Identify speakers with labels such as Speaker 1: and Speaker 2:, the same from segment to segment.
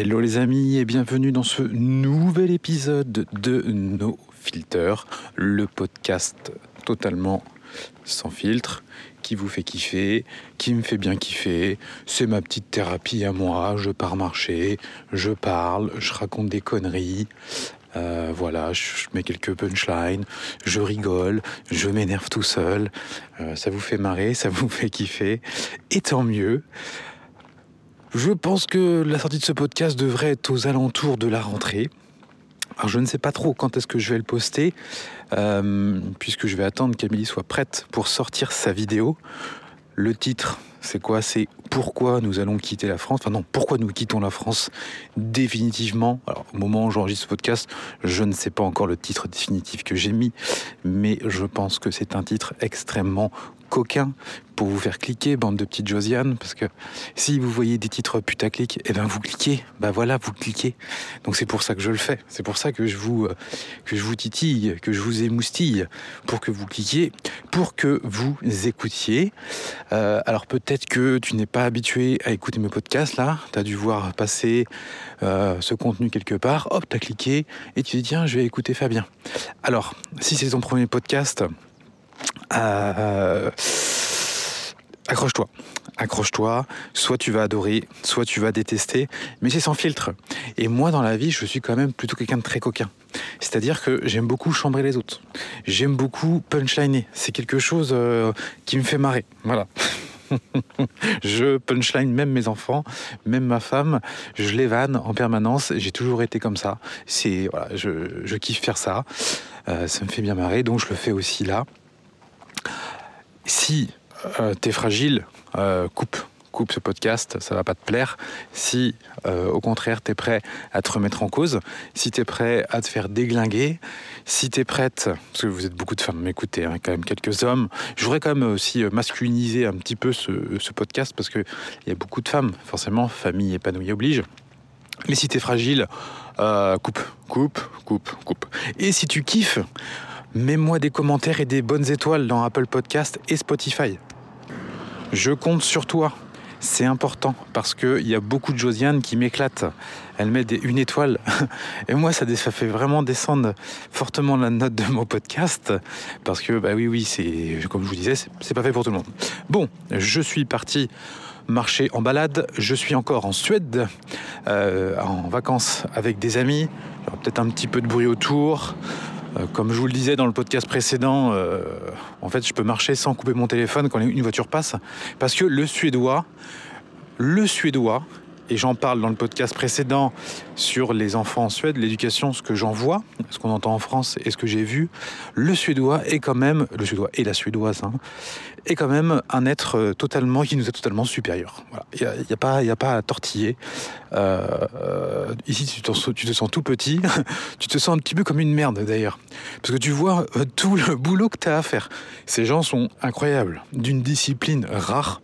Speaker 1: Hello les amis et bienvenue dans ce nouvel épisode de No Filter, le podcast totalement sans filtre qui vous fait kiffer, qui me fait bien kiffer. C'est ma petite thérapie à moi. Je pars marcher, je parle, je raconte des conneries. Euh, voilà, je mets quelques punchlines, je rigole, je m'énerve tout seul. Euh, ça vous fait marrer, ça vous fait kiffer. Et tant mieux. Je pense que la sortie de ce podcast devrait être aux alentours de la rentrée. Alors je ne sais pas trop quand est-ce que je vais le poster, euh, puisque je vais attendre qu'Amélie soit prête pour sortir sa vidéo. Le titre, c'est quoi? C'est pourquoi nous allons quitter la France? Enfin non, pourquoi nous quittons la France définitivement. Alors au moment où j'enregistre ce podcast, je ne sais pas encore le titre définitif que j'ai mis, mais je pense que c'est un titre extrêmement coquin pour vous faire cliquer, bande de petites Josiane, parce que si vous voyez des titres putaclic, eh ben vous cliquez, bah voilà, vous cliquez. Donc c'est pour ça que je le fais, c'est pour ça que je vous euh, titille, que je vous émoustille, pour que vous cliquiez, pour que vous écoutiez. Euh, alors peut-être que tu n'es pas habitué à écouter mes podcasts là, tu as dû voir passer euh, ce contenu quelque part, hop, tu as cliqué et tu dis tiens, je vais écouter Fabien. Alors, si c'est ton premier podcast, euh, accroche-toi. Accroche-toi, soit tu vas adorer, soit tu vas détester, mais c'est sans filtre. Et moi, dans la vie, je suis quand même plutôt quelqu'un de très coquin. C'est-à-dire que j'aime beaucoup chambrer les autres. J'aime beaucoup punchliner. C'est quelque chose euh, qui me fait marrer. Voilà. je punchline même mes enfants, même ma femme, je les vanne en permanence. J'ai toujours été comme ça. C'est voilà, je, kiffe faire ça. Euh, ça me fait bien marrer, donc je le fais aussi là. Si euh, t'es fragile, euh, coupe, coupe ce podcast, ça va pas te plaire. Si euh, au contraire t'es prêt à te remettre en cause, si t'es prêt à te faire déglinguer, si t'es prête, parce que vous êtes beaucoup de femmes, m'écoutez, hein, quand même quelques hommes, je voudrais quand même aussi masculiniser un petit peu ce, ce podcast parce qu'il y a beaucoup de femmes, forcément, famille épanouie oblige. Mais si t'es fragile, coupe, coupe, coupe, coupe. Et si tu kiffes, mets-moi des commentaires et des bonnes étoiles dans Apple Podcast et Spotify. Je compte sur toi. C'est important parce qu'il y a beaucoup de Josiane qui m'éclatent. Elle met une étoile. Et moi, ça, fait vraiment descendre fortement la note de mon podcast. Parce que, bah oui, oui, c'est, comme je vous disais, c'est pas fait pour tout le monde. Bon, je suis parti marcher en balade. Je suis encore en Suède, euh, en vacances avec des amis. Peut-être un petit peu de bruit autour. Euh, comme je vous le disais dans le podcast précédent, euh, en fait, je peux marcher sans couper mon téléphone quand une voiture passe, parce que le suédois, le suédois, et j'en parle dans le podcast précédent sur les enfants en Suède, l'éducation, ce que j'en vois, ce qu'on entend en France et ce que j'ai vu, le suédois est quand même, le suédois et la suédoise, hein, est quand même un être euh, totalement, qui nous est totalement supérieur. Il n'y a, a, pas, a pas à tortiller. Euh, euh, ici, tu, te sens tout petit, tu te sens un petit peu comme une merde d'ailleurs. Parce que tu vois tout le boulot que tu as à faire. Ces gens sont incroyables, d'une discipline rare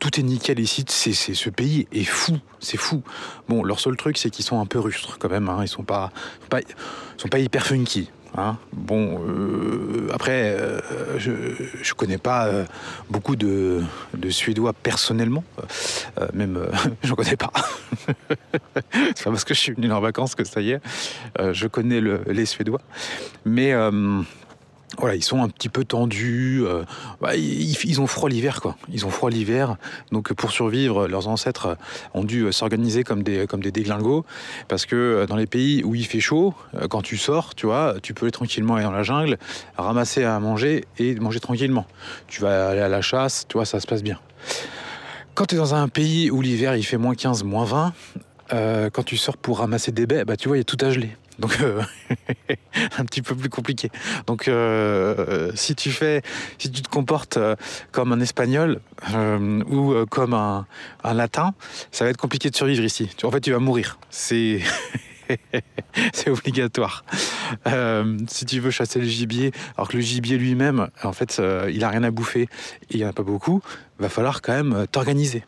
Speaker 1: tout est nickel ici. C'est, ce pays est fou, c'est fou. Bon, leur seul truc, c'est qu'ils sont un peu rustres quand même. Hein. Ils sont pas, pas, sont pas hyper funky. Hein. Bon, euh, après, euh, je, je connais pas euh, beaucoup de, de, Suédois personnellement, même j'en connais pas. c'est pas parce que je suis venu en vacances que ça y est, je connais les Suédois. Mais voilà, ils sont un petit peu tendus. Euh, bah, ils, ont froid l'hiver, quoi. Ils ont froid l'hiver. Donc, pour survivre, leurs ancêtres ont dû s'organiser comme des, comme des déglingos. Parce que euh, dans les pays où il fait chaud, euh, quand tu sors, tu vois, tu peux aller tranquillement aller dans la jungle, ramasser à manger et manger tranquillement. Tu vas aller à la chasse, tu vois, ça se passe bien. Quand tu es dans un pays où l'hiver il fait moins 15, moins 20, quand tu sors pour ramasser des baies, bah, tu vois, il a tout à geler. Donc euh, un petit peu plus compliqué. Donc euh, si tu fais, si tu te comportes euh, comme un espagnol ou comme un, latin, ça va être compliqué de survivre ici. En fait, tu vas mourir. C'est obligatoire. si tu veux chasser le gibier, alors que le gibier lui-même, en fait, il a rien à bouffer et il n'y en a pas beaucoup, va falloir quand même t'organiser.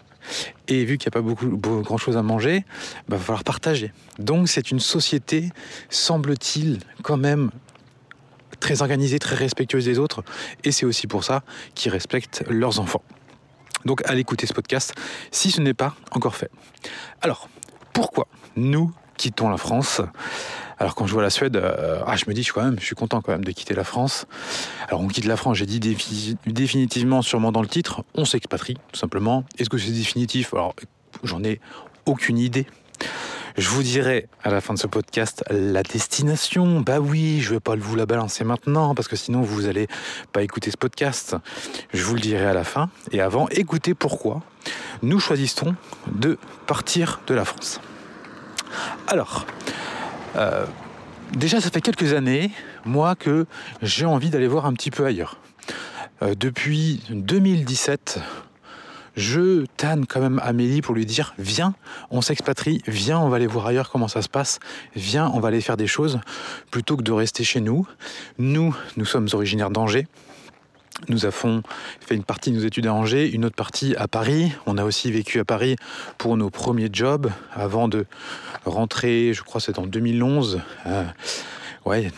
Speaker 1: Et vu qu'il n'y a pas beaucoup, grand chose à manger, il bah, va falloir partager. Donc c'est une société, semble-t-il, quand même très organisée, très respectueuse des autres. Et c'est aussi pour ça qu'ils respectent leurs enfants. Donc allez écouter ce podcast si ce n'est pas encore fait. Alors, pourquoi nous quittons la France? Alors quand je vois la Suède, euh, ah, je me dis, je suis, quand même, je suis content quand même de quitter la France. Alors on quitte la France, j'ai dit définitivement, sûrement dans le titre, on s'expatrie, tout simplement. Est-ce que c'est définitif? Alors j'en ai aucune idée. Je vous dirai à la fin de ce podcast la destination. Bah oui, je vais pas vous la balancer maintenant parce que sinon vous allez pas écouter ce podcast. Je vous le dirai à la fin. Et avant, écoutez pourquoi nous choisissons de partir de la France. Alors, euh, déjà, ça fait quelques années, moi, que j'ai envie d'aller voir un petit peu ailleurs. Euh, depuis 2017, je tanne quand même Amélie pour lui dire viens, on s'expatrie, viens, on va aller voir ailleurs comment ça se passe, viens, on va aller faire des choses plutôt que de rester chez nous. Nous, nous sommes originaires d'Angers. Nous avons fait une partie de nos études à Angers, une autre partie à Paris. On a aussi vécu à Paris pour nos premiers jobs avant de rentrer, je crois c'est en 2011. Euh,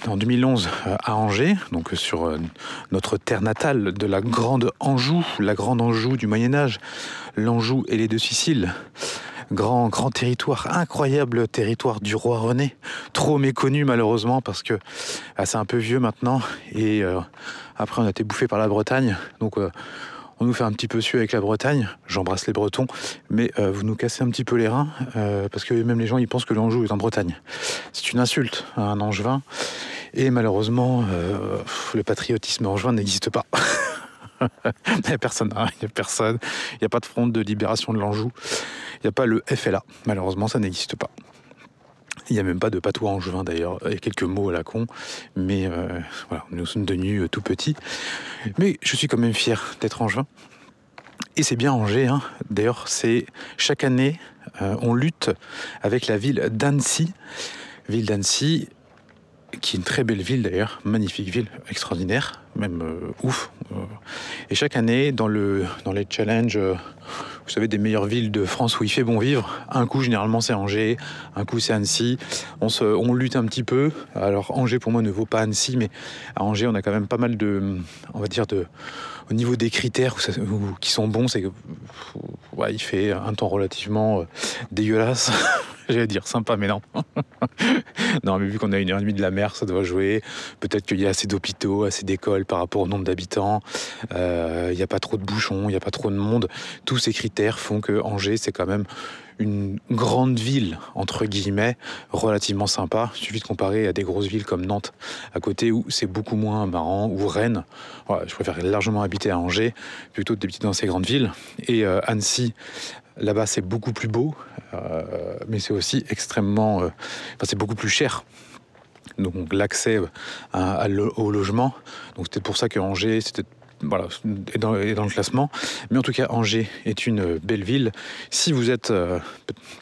Speaker 1: en 2011 euh, à Angers, donc sur euh, notre terre natale de la Grande Anjou, la Grande Anjou du Moyen Âge, l'Anjou et les deux Siciles. Grand, grand territoire, incroyable territoire du roi René, trop méconnu malheureusement parce que ah, c'est un peu vieux maintenant et après, on a été bouffé par la Bretagne. Donc, euh, on nous fait un petit peu su avec la Bretagne. J'embrasse les Bretons. Mais euh, vous nous cassez un petit peu les reins. Euh, parce que même les gens, ils pensent que l'Anjou est en Bretagne. C'est une insulte à un Angevin. Et malheureusement, le patriotisme angevin n'existe pas. il n'y a personne, hein. il n'y a personne. Il n'y a pas de front de libération de l'Anjou. Il n'y a pas le FLA. Malheureusement, ça n'existe pas. Il n'y a même pas de patois angevin d'ailleurs, il y a quelques mots à la con, mais euh, voilà, nous sommes devenus euh, tout petits. Mais je suis quand même fier d'être angevin. Et c'est bien Angers, hein. d'ailleurs, c'est chaque année, euh, on lutte avec la ville d'Annecy. Ville d'Annecy, qui est une très belle ville d'ailleurs, magnifique ville, extraordinaire, même ouf. et chaque année, dans, le, dans les challenges vous savez, des meilleures villes de France où il fait bon vivre. Un coup, généralement, c'est Angers, un coup, c'est Annecy. On, se, on lutte un petit peu. Alors, Angers, pour moi, ne vaut pas Annecy, mais à Angers, on a quand même pas mal de, on va dire, de, au niveau des critères qui sont bons, c'est que il fait un temps relativement euh, dégueulasse. J'allais dire sympa, mais non. non, mais vu qu'on a une heure et demie de la mer, ça doit jouer. Peut-être qu'il y a assez d'hôpitaux, assez d'écoles par rapport au nombre d'habitants. Euh, il n'y a pas trop de bouchons, il n'y a pas trop de monde. Tous ces critères font que Angers, c'est quand même une grande ville, entre guillemets, relativement sympa. Il suffit de comparer à des grosses villes comme Nantes à côté où c'est beaucoup moins marrant, ou Rennes. je préfère largement habiter à Angers plutôt que d'habiter dans ces grandes villes. Et euh, Annecy, là-bas, c'est beaucoup plus beau, euh, mais c'est aussi extrêmement. Euh, enfin, c'est beaucoup plus cher donc l'accès au logement. Donc c'était pour ça que Angers, c'était voilà, est dans, le classement. Mais en tout cas, Angers est une belle ville. Si vous êtes, euh,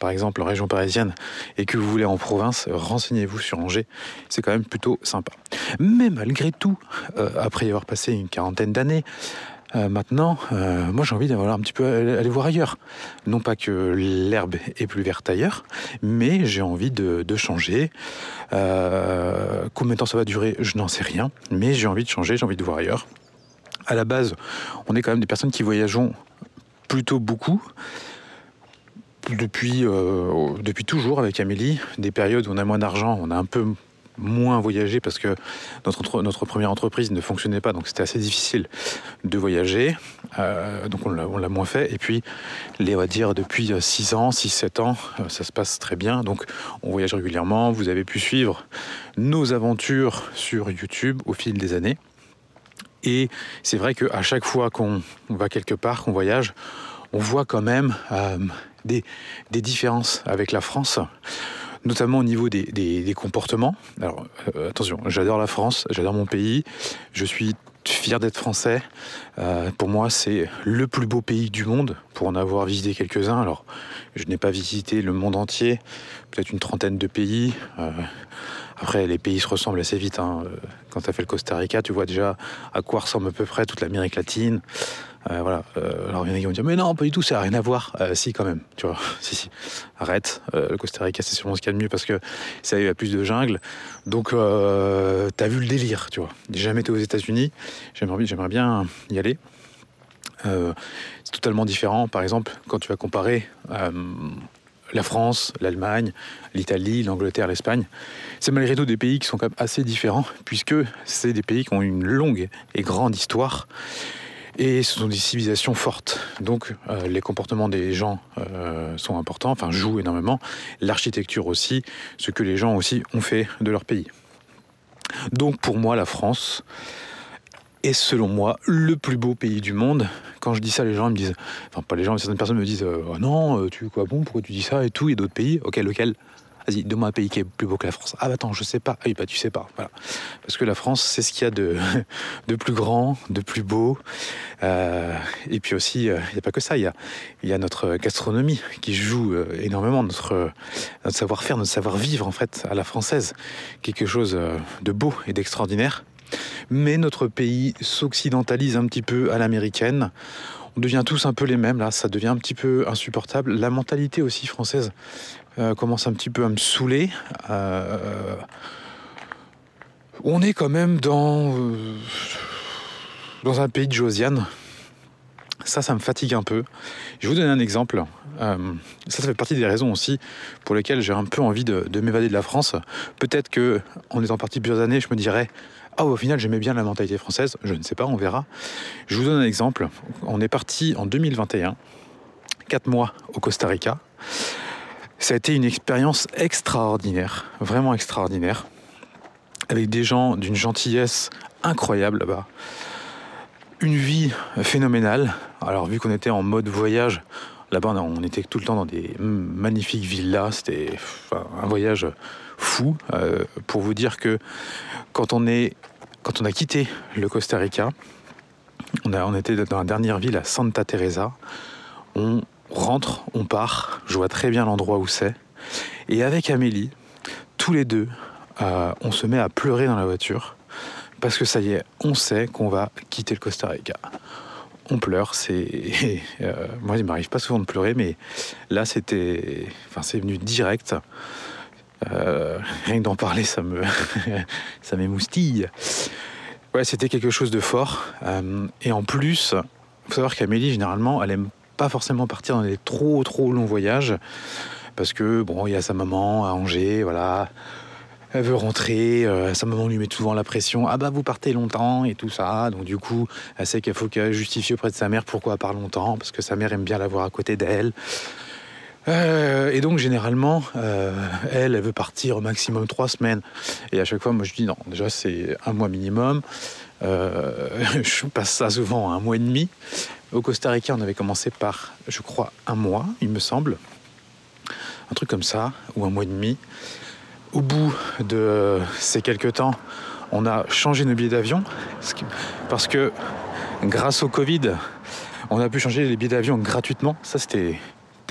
Speaker 1: par exemple, en région parisienne et que vous voulez en province, renseignez-vous sur Angers. C'est quand même plutôt sympa. Mais malgré tout, euh, après y avoir passé une quarantaine d'années, euh, maintenant, moi j'ai envie d'aller un petit peu aller, voir ailleurs. Non pas que l'herbe est plus verte ailleurs, mais j'ai envie de, changer. combien de temps ça va durer, je n'en sais rien, mais j'ai envie de changer, j'ai envie de voir ailleurs à la base, on est quand même des personnes qui voyageons plutôt beaucoup. Depuis, euh, depuis toujours avec Amélie, des périodes où on a moins d'argent, on a un peu moins voyagé parce que notre, première entreprise ne fonctionnait pas, donc c'était assez difficile de voyager. Euh, donc on l'a moins fait. Et puis, les, on va dire, depuis 6 ans, 6-7 ans, euh, ça se passe très bien. Donc on voyage régulièrement. Vous avez pu suivre nos aventures sur YouTube au fil des années. Et c'est vrai qu'à chaque fois qu'on va quelque part, qu'on voyage, on voit quand même euh, des, différences avec la France, notamment au niveau des, comportements. Alors euh, attention, j'adore la France, j'adore mon pays, je suis fier d'être français. Euh, pour moi, c'est le plus beau pays du monde, pour en avoir visité quelques-uns. Alors, je n'ai pas visité le monde entier, peut-être une trentaine de pays. Après, les pays se ressemblent assez vite. Hein. Quand tu as fait le Costa Rica, tu vois déjà à quoi ressemble à peu près toute l'Amérique latine. Euh, voilà. Euh, alors il y en a qui vont dire mais non pas du tout, ça n'a rien à voir. Euh, si quand même, tu vois. si si. Arrête. le Costa Rica c'est sûrement ce qu'il y a de mieux parce que ça y a plus de jungle. Donc t'as vu le délire, tu vois. J'ai jamais été aux États-Unis. J'aimerais, j'aimerais bien y aller. c'est totalement différent. Par exemple, quand tu vas comparer la France, l'Allemagne, l'Italie, l'Angleterre, l'Espagne, c'est malgré tout des pays qui sont quand même assez différents, puisque c'est des pays qui ont une longue et grande histoire. Et ce sont des civilisations fortes. Donc euh, les comportements des gens euh, sont importants, enfin jouent énormément. L'architecture aussi, ce que les gens aussi ont fait de leur pays. Donc pour moi, la France est selon moi le plus beau pays du monde. Quand je dis ça, les gens me disent, enfin pas les gens, mais certaines personnes me disent, oh non, tu quoi bon, pourquoi tu dis ça et tout, a d'autres pays. Ok, lequel? Vas-y, donne-moi un pays qui est plus beau que la France. Ah bah attends, je sais pas. Ah oui, bah tu sais pas. Voilà. Parce que la France, c'est ce qu'il y a de, de plus grand, de plus beau. Euh, et puis aussi, euh, il n'y a pas que ça. Il y a, y a notre gastronomie qui joue euh, énormément, notre, notre savoir-faire, notre savoir-vivre en fait à la française. Quelque chose de beau et d'extraordinaire. Mais notre pays s'occidentalise un petit peu à l'américaine on devient tous un peu les mêmes là, ça devient un petit peu insupportable. La mentalité aussi française euh, commence un petit peu à me saouler. Euh, on est quand même dans, euh, dans un pays de Josiane. Ça, ça me fatigue un peu. Je vais vous donner un exemple. ça, ça fait partie des raisons aussi pour lesquelles j'ai un peu envie de, de m'évader de la France. Peut-être que, en étant parti plusieurs années, je me dirais ah, au final, j'aimais bien la mentalité française. Je ne sais pas, on verra. Je vous donne un exemple. On est parti en 2021, quatre mois au Costa Rica. Ça a été une expérience extraordinaire, vraiment extraordinaire, avec des gens d'une gentillesse incroyable là-bas. Une vie phénoménale. Alors vu qu'on était en mode voyage, là-bas on était tout le temps dans des magnifiques villas, c'était un voyage fou. Euh, pour vous dire que quand on, a quitté le Costa Rica, on, était dans la dernière ville à Santa Teresa, rentre, on part, je vois très bien l'endroit où c'est. Et avec Amélie, tous les deux, euh, on se met à pleurer dans la voiture parce que ça y est, on sait qu'on va quitter le Costa Rica. On pleure, c'est euh, moi il m'arrive pas souvent de pleurer, mais là c'était, enfin c'est venu direct. Euh, rien que d'en parler, ça me, ça m'émoustille. Ouais, c'était quelque chose de fort. et en plus, faut savoir qu'Amélie généralement, elle aime pas forcément partir dans des trop trop longs voyages parce que bon, il y a sa maman à Angers, voilà. Elle veut rentrer, euh, sa maman lui met souvent la pression. Ah bah vous partez longtemps et tout ça. Donc du coup, elle sait qu'il faut qu'elle justifie auprès de sa mère pourquoi elle part longtemps, parce que sa mère aime bien l'avoir à côté d'elle. Euh, et donc généralement, euh, elle, elle veut partir au maximum trois semaines. Et à chaque fois, moi je dis non, déjà c'est un mois minimum. je passe ça souvent à un mois et demi. Au Costa Rica, on avait commencé par, je crois, un mois, il me semble. Un truc comme ça, ou un mois et demi. Au bout de ces quelques temps, on a changé nos billets d'avion. Parce que grâce au Covid, on a pu changer les billets d'avion gratuitement. Ça, c'était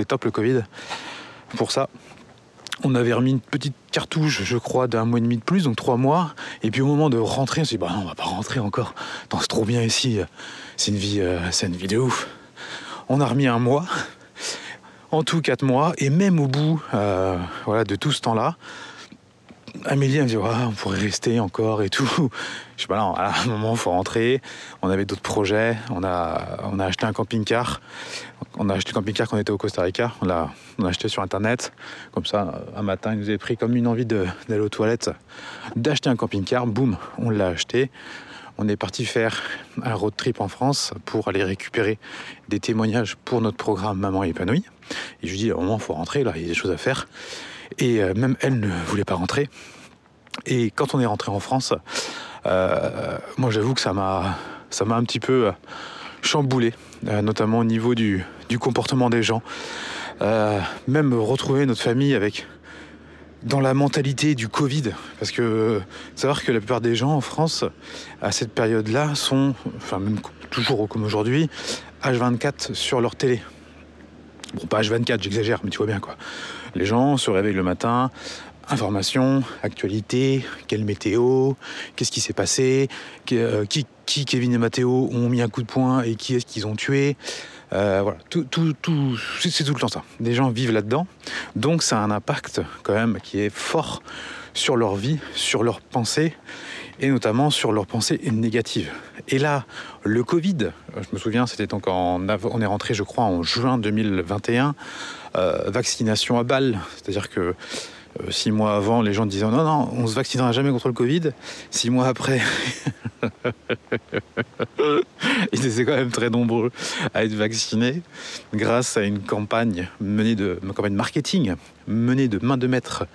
Speaker 1: top le Covid. Pour ça, on avait remis une petite cartouche, je crois, d'un mois et demi de plus, donc trois mois. Et puis au moment de rentrer, on s'est dit, bah non, on va pas rentrer encore. c'est trop bien ici. C'est une vie, euh, une de ouf. On a remis un mois, en tout quatre mois, et même au bout, euh, voilà, de tout ce temps-là, Amélie me dit on pourrait rester encore et tout. Je sais pas non, à un moment il faut rentrer. On avait d'autres projets. On a, acheté un camping-car. On a acheté le camping-car quand on était au Costa Rica. On l'a, acheté sur internet. Comme ça, un matin, il nous avait pris comme une envie d'aller aux toilettes, d'acheter un camping-car. Boum, on l'a acheté. On est parti faire un road trip en France pour aller récupérer des témoignages pour notre programme Maman épanouie. Et je lui dis, un moment, il faut rentrer, il y a des choses à faire. Et euh, même elle ne voulait pas rentrer. Et quand on est rentré en France, euh, moi j'avoue que ça m'a, ça un petit peu euh, chamboulé, notamment au niveau du comportement des gens. même retrouver notre famille avec dans la mentalité du Covid, parce que savoir que la plupart des gens en France, à cette période-là, sont, enfin même toujours comme aujourd'hui, H24 sur leur télé. Bon, pas H24, j'exagère, mais tu vois bien quoi. Les gens se réveillent le matin, information, actualité, quelle météo, qu'est-ce qui s'est passé, euh, qui, qui, Kevin et Mathéo ont mis un coup de poing et qui est-ce qu'ils ont tué. Euh, voilà, tout, tout, tout, c'est tout le temps ça. Les gens vivent là-dedans, donc ça a un impact quand même qui est fort sur leur vie, sur leur pensée. et notamment sur leurs pensées négatives. Et là, le Covid, je me souviens, c'était donc en, on est rentré, je crois, en juin 2021, euh, vaccination à balle, c'est-à-dire que six mois avant, les gens disaient non, non, on se vaccinera jamais contre le Covid. Six mois après, ils étaient quand même très nombreux à être vaccinés grâce à une campagne menée de marketing menée de main de maître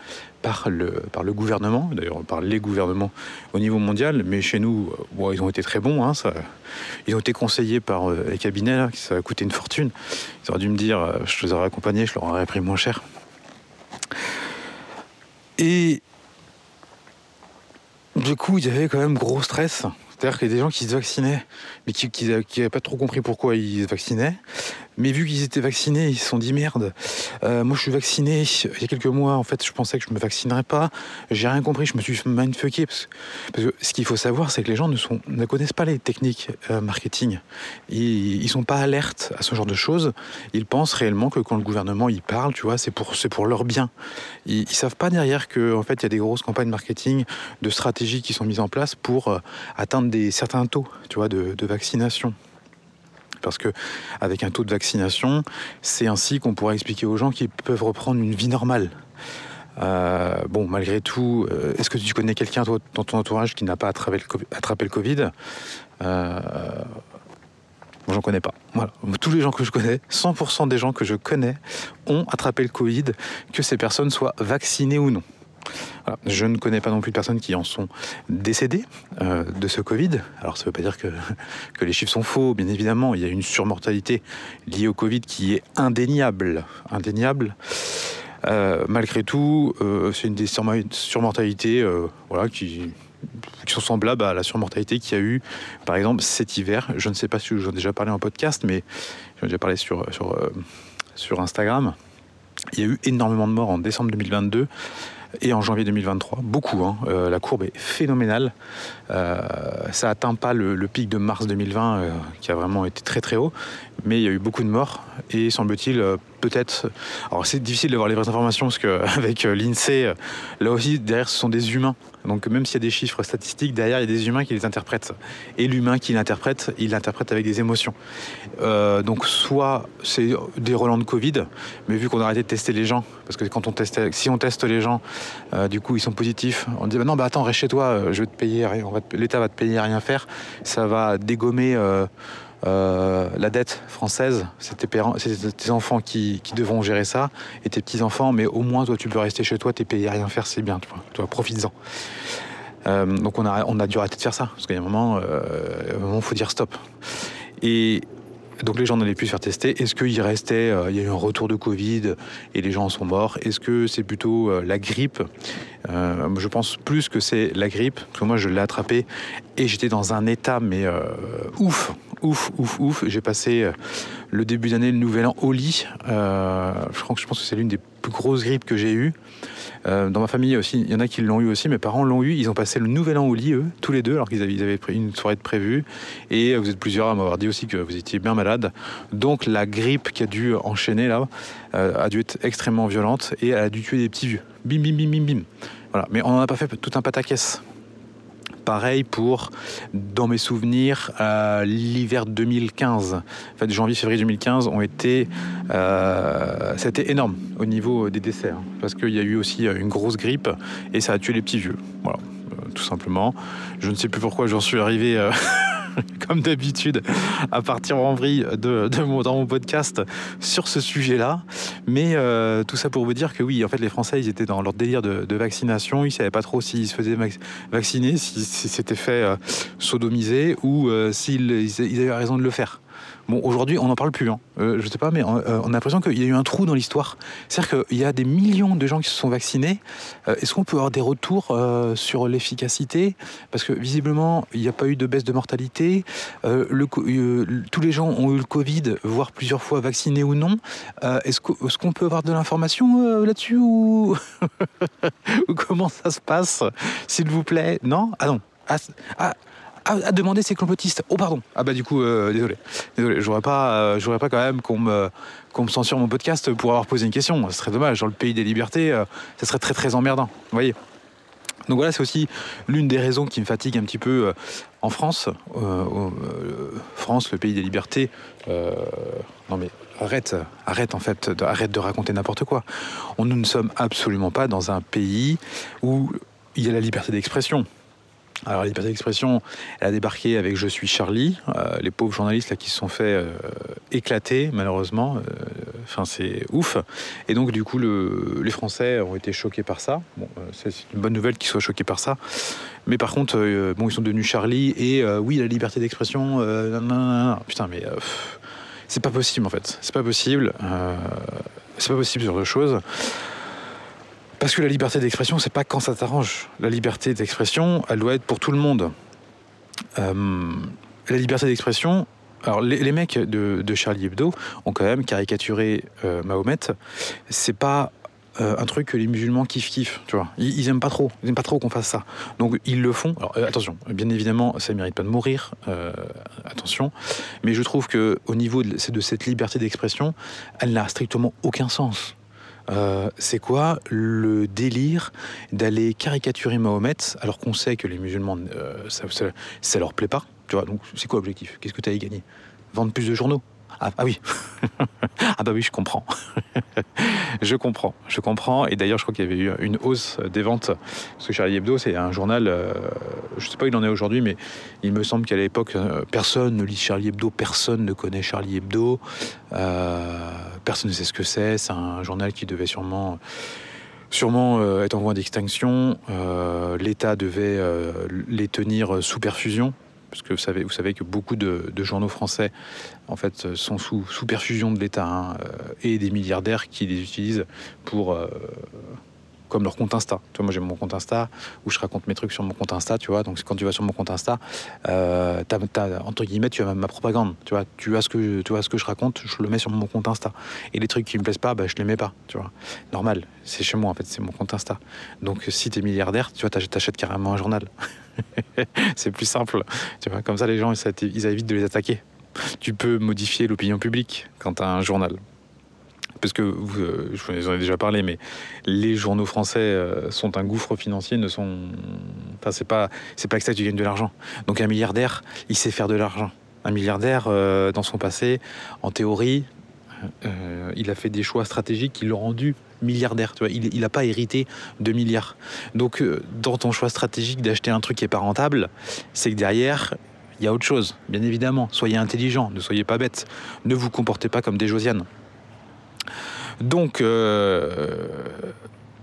Speaker 1: par le, gouvernement, d'ailleurs par les gouvernements au niveau mondial, mais chez nous, euh, ils ont été très bons. Hein, ils ont été conseillés par euh, les cabinets, ça a coûté une fortune. Ils auraient dû me dire, je les aurais accompagnés, je leur aurais pris moins cher. Et du coup, il y avait quand même gros stress. C'est-à-dire qu'il y a des gens qui se vaccinaient, mais qui n'avaient pas trop compris pourquoi ils se vaccinaient. Mais vu qu'ils étaient vaccinés, ils se sont dit merde. Euh, moi, je suis vacciné il y a quelques mois. En fait, je pensais que je me vaccinerais pas. J'ai rien compris. Je me suis mindfucké parce, que ce qu'il faut savoir, c'est que les gens ne, connaissent pas les techniques euh, marketing. Ils, ils sont pas alertes à ce genre de choses. Ils pensent réellement que quand le gouvernement y parle, tu vois, c'est pour leur bien. Ils, ils savent pas derrière que en fait, il y a des grosses campagnes marketing, de stratégies qui sont mises en place pour euh, atteindre certains taux, tu vois, de vaccination parce que avec un taux de vaccination, c'est ainsi qu'on pourra expliquer aux gens qu'ils peuvent reprendre une vie normale. Euh, bon, malgré tout, euh, est-ce que tu connais quelqu'un dans ton entourage qui n'a pas attrapé le, COVID, euh, j'en connais pas. Tous les gens que je connais, 100% des gens que je connais ont attrapé le Covid, que ces personnes soient vaccinées ou non. Je ne connais pas non plus de personnes qui en sont décédées euh, de ce Covid. Alors ça ne veut pas dire que, les chiffres sont faux, bien évidemment. Il y a une surmortalité liée au Covid qui est indéniable. Indéniable. Euh, malgré tout, euh, c'est une des surmortalités qui, qui sont semblables à la surmortalité qu'il y a eu, par exemple, cet hiver. Je ne sais pas si j'en ai déjà parlé en podcast, mais j'en ai déjà parlé sur Instagram. Il y a eu énormément de morts en décembre 2022 et en janvier 2023. Beaucoup, hein. euh, la courbe est phénoménale. Euh, ça atteint pas le, le, pic de mars 2020 euh, qui a vraiment été très très haut, mais il y a eu beaucoup de morts et semble-t-il peut-être. Alors c'est difficile d'avoir les vraies informations parce qu'avec l'INSEE, là aussi derrière ce sont des humains. Donc même s'il y a des chiffres statistiques, derrière il y a des humains qui les interprètent. Et l'humain qui l'interprète, il l'interprète avec des émotions. Euh, donc soit c'est des relents de Covid, mais vu qu'on a arrêté de tester les gens, parce que quand on testait, si on teste les gens, euh, du coup ils sont positifs, on dit bah non bah attends reste chez toi, je vais te payer, l'État va te payer à rien faire, ça va dégommer. Euh, euh, la dette française, c'est tes, enfants qui, devront gérer ça, et tes petits-enfants, mais au moins, toi, tu peux rester chez toi, t'es payé à rien faire, c'est bien, tu vois, toi, profites-en. Euh, donc on a, on a dû arrêter de faire ça, parce qu'il y a un moment, euh, il faut dire stop. Et donc les gens n'allaient plus se faire tester. Est-ce qu'il restait, euh, il y a eu un retour de Covid et les gens en sont morts? Est-ce que c'est plutôt euh, la grippe? Euh, Je pense plus que c'est la grippe, parce que moi je l'ai attrapé et j'étais dans un état mais ouf, ouf, ouf, ouf. J'ai passé le début d'année, le nouvel an au lit. je crois que je pense que c'est l'une des plus grosses grippes que j'ai eues. Euh, dans ma famille aussi, il y en a qui l'ont eu aussi. Mes parents l'ont eu. Ils ont passé le nouvel an au lit, eux, tous les deux, alors qu'ils avaient, pris une soirée de prévue. Et vous êtes plusieurs à m'avoir dit aussi que vous étiez bien malade. Donc la grippe qui a dû enchaîner là euh, a dû être extrêmement violente et elle a dû tuer des petits vieux. Bim, bim, bim, bim, bim. Voilà. Mais on n'en a pas fait tout un pataquès pareil pour, dans mes souvenirs, euh, l'hiver 2015. En fait, janvier-février 2015 ont été... Euh, C'était énorme au niveau des décès, hein, parce qu'il y a eu aussi une grosse grippe et ça a tué les petits vieux. Voilà, euh, tout simplement. Je ne sais plus pourquoi j'en suis arrivé... Comme d'habitude, à partir en vrille dans mon podcast sur ce sujet-là. Mais euh, tout ça pour vous dire que oui, en fait, les Français, ils étaient dans leur délire de, vaccination. Ils savaient pas trop s'ils se faisaient vacciner, s'ils si s'étaient fait euh, sodomiser ou euh, s'ils ils avaient raison de le faire. Aujourd'hui, on n'en parle plus. Hein. Euh, je sais pas, mais on, euh, on a l'impression qu'il y a eu un trou dans l'histoire. C'est-à-dire qu'il y a des millions de gens qui se sont vaccinés. Euh, Est-ce qu'on peut avoir des retours euh, sur l'efficacité? Parce que visiblement, il n'y a pas eu de baisse de mortalité. Euh, tous les gens ont eu le Covid, voire plusieurs fois vaccinés ou non. Est-ce qu'on peut avoir de l'information là-dessus ou... ou comment ça se passe S'il vous plaît? Non? Ah non. Ah, ah, à, demander ses complotistes. Oh pardon. Ah bah du coup, euh, désolé. Désolé, j'aurais pas, euh, pas quand même qu'on me, qu'on me censure mon podcast pour avoir posé une question. Ce serait dommage. Dans le pays des libertés, euh, ça serait très très emmerdant. Vous voyez Donc voilà, c'est aussi l'une des raisons qui me fatigue un petit peu euh, en France. Euh, France, le pays des libertés. non mais arrête, arrête en fait, arrête de raconter n'importe quoi. On, nous ne sommes absolument pas dans un pays où il y a la liberté d'expression. Alors la liberté d'expression, elle a débarqué avec Je suis Charlie, euh, les pauvres journalistes là, qui se sont fait euh, éclater malheureusement. Euh, enfin c'est ouf. Et donc du coup le, les Français ont été choqués par ça. Bon, c'est une bonne nouvelle qu'ils soient choqués par ça. Mais par contre, bon ils sont devenus Charlie et oui la liberté d'expression. putain mais c'est pas possible en fait. C'est pas possible. c'est pas possible sur deux choses. Parce que la liberté d'expression, c'est pas quand ça t'arrange. La liberté d'expression, elle doit être pour tout le monde. Euh, la liberté d'expression, alors les, mecs de, Charlie Hebdo ont quand même caricaturé euh, Mahomet. C'est pas euh, un truc que les musulmans kiffent kiffent, tu vois. Ils, ils, aiment pas trop, ils aiment pas trop qu'on fasse ça. Donc ils le font. Attention, bien évidemment, ça mérite pas de mourir. attention, mais je trouve que au niveau de cette liberté d'expression, elle n'a strictement aucun sens. Euh, c'est quoi le délire d'aller caricaturer Mahomet alors qu'on sait que les musulmans, euh, ça, ça, leur plaît pas Tu vois, donc c'est quoi l'objectif? Qu'est-ce que tu as gagner? Vendre plus de journaux? Ah, ah, oui, ah bah oui, je comprends. je comprends, je comprends. Et d'ailleurs, je crois qu'il y avait eu une hausse des ventes. Parce que Charlie Hebdo, c'est un journal, euh, je ne sais pas où il en est aujourd'hui, mais il me semble qu'à l'époque, euh, personne ne lit Charlie Hebdo, personne ne connaît Charlie Hebdo, euh, personne ne sait ce que c'est. C'est un journal qui devait sûrement sûrement être en voie d'extinction. L'État devait les tenir sous perfusion parce que vous savez, que beaucoup de, journaux français en fait sont sous, sous perfusion de l'État hein, euh, et des milliardaires qui les utilisent pour euh, comme leur compte Insta. Tu vois, moi j'ai mon compte Insta où je raconte mes trucs sur mon compte Insta, tu vois. Donc quand tu vas sur mon compte Insta, euh, entre guillemets, tu as ma propagande. Tu vois, tu vois ce que tu vois ce que je raconte, je le mets sur mon compte Insta. Et les trucs qui me plaisent pas, bah, je les mets pas. Tu vois, normal. C'est chez moi en fait, c'est mon compte Insta. Donc si tu es milliardaire, tu vois, t'achètes carrément un journal. c'est plus simple. Tu vois, comme ça, les gens, ils évitent de les attaquer. Tu peux modifier l'opinion publique quand tu as un journal. Parce que, euh, je vous en ai déjà parlé, mais les journaux français euh, sont un gouffre financier, ne sont. Enfin, c'est pas, c'est pas que ça tu gagnes de l'argent. Donc, un milliardaire, il sait faire de l'argent. Un milliardaire, euh, dans son passé, en théorie, il a fait des choix stratégiques qui l'ont rendu milliardaire. Tu vois, il n'a pas hérité de milliards. Donc, dans ton choix stratégique d'acheter un truc qui n'est pas rentable, c'est que derrière, il y a autre chose, bien évidemment. Soyez intelligent, ne soyez pas bête. Ne vous comportez pas comme des Josiane. Donc, euh,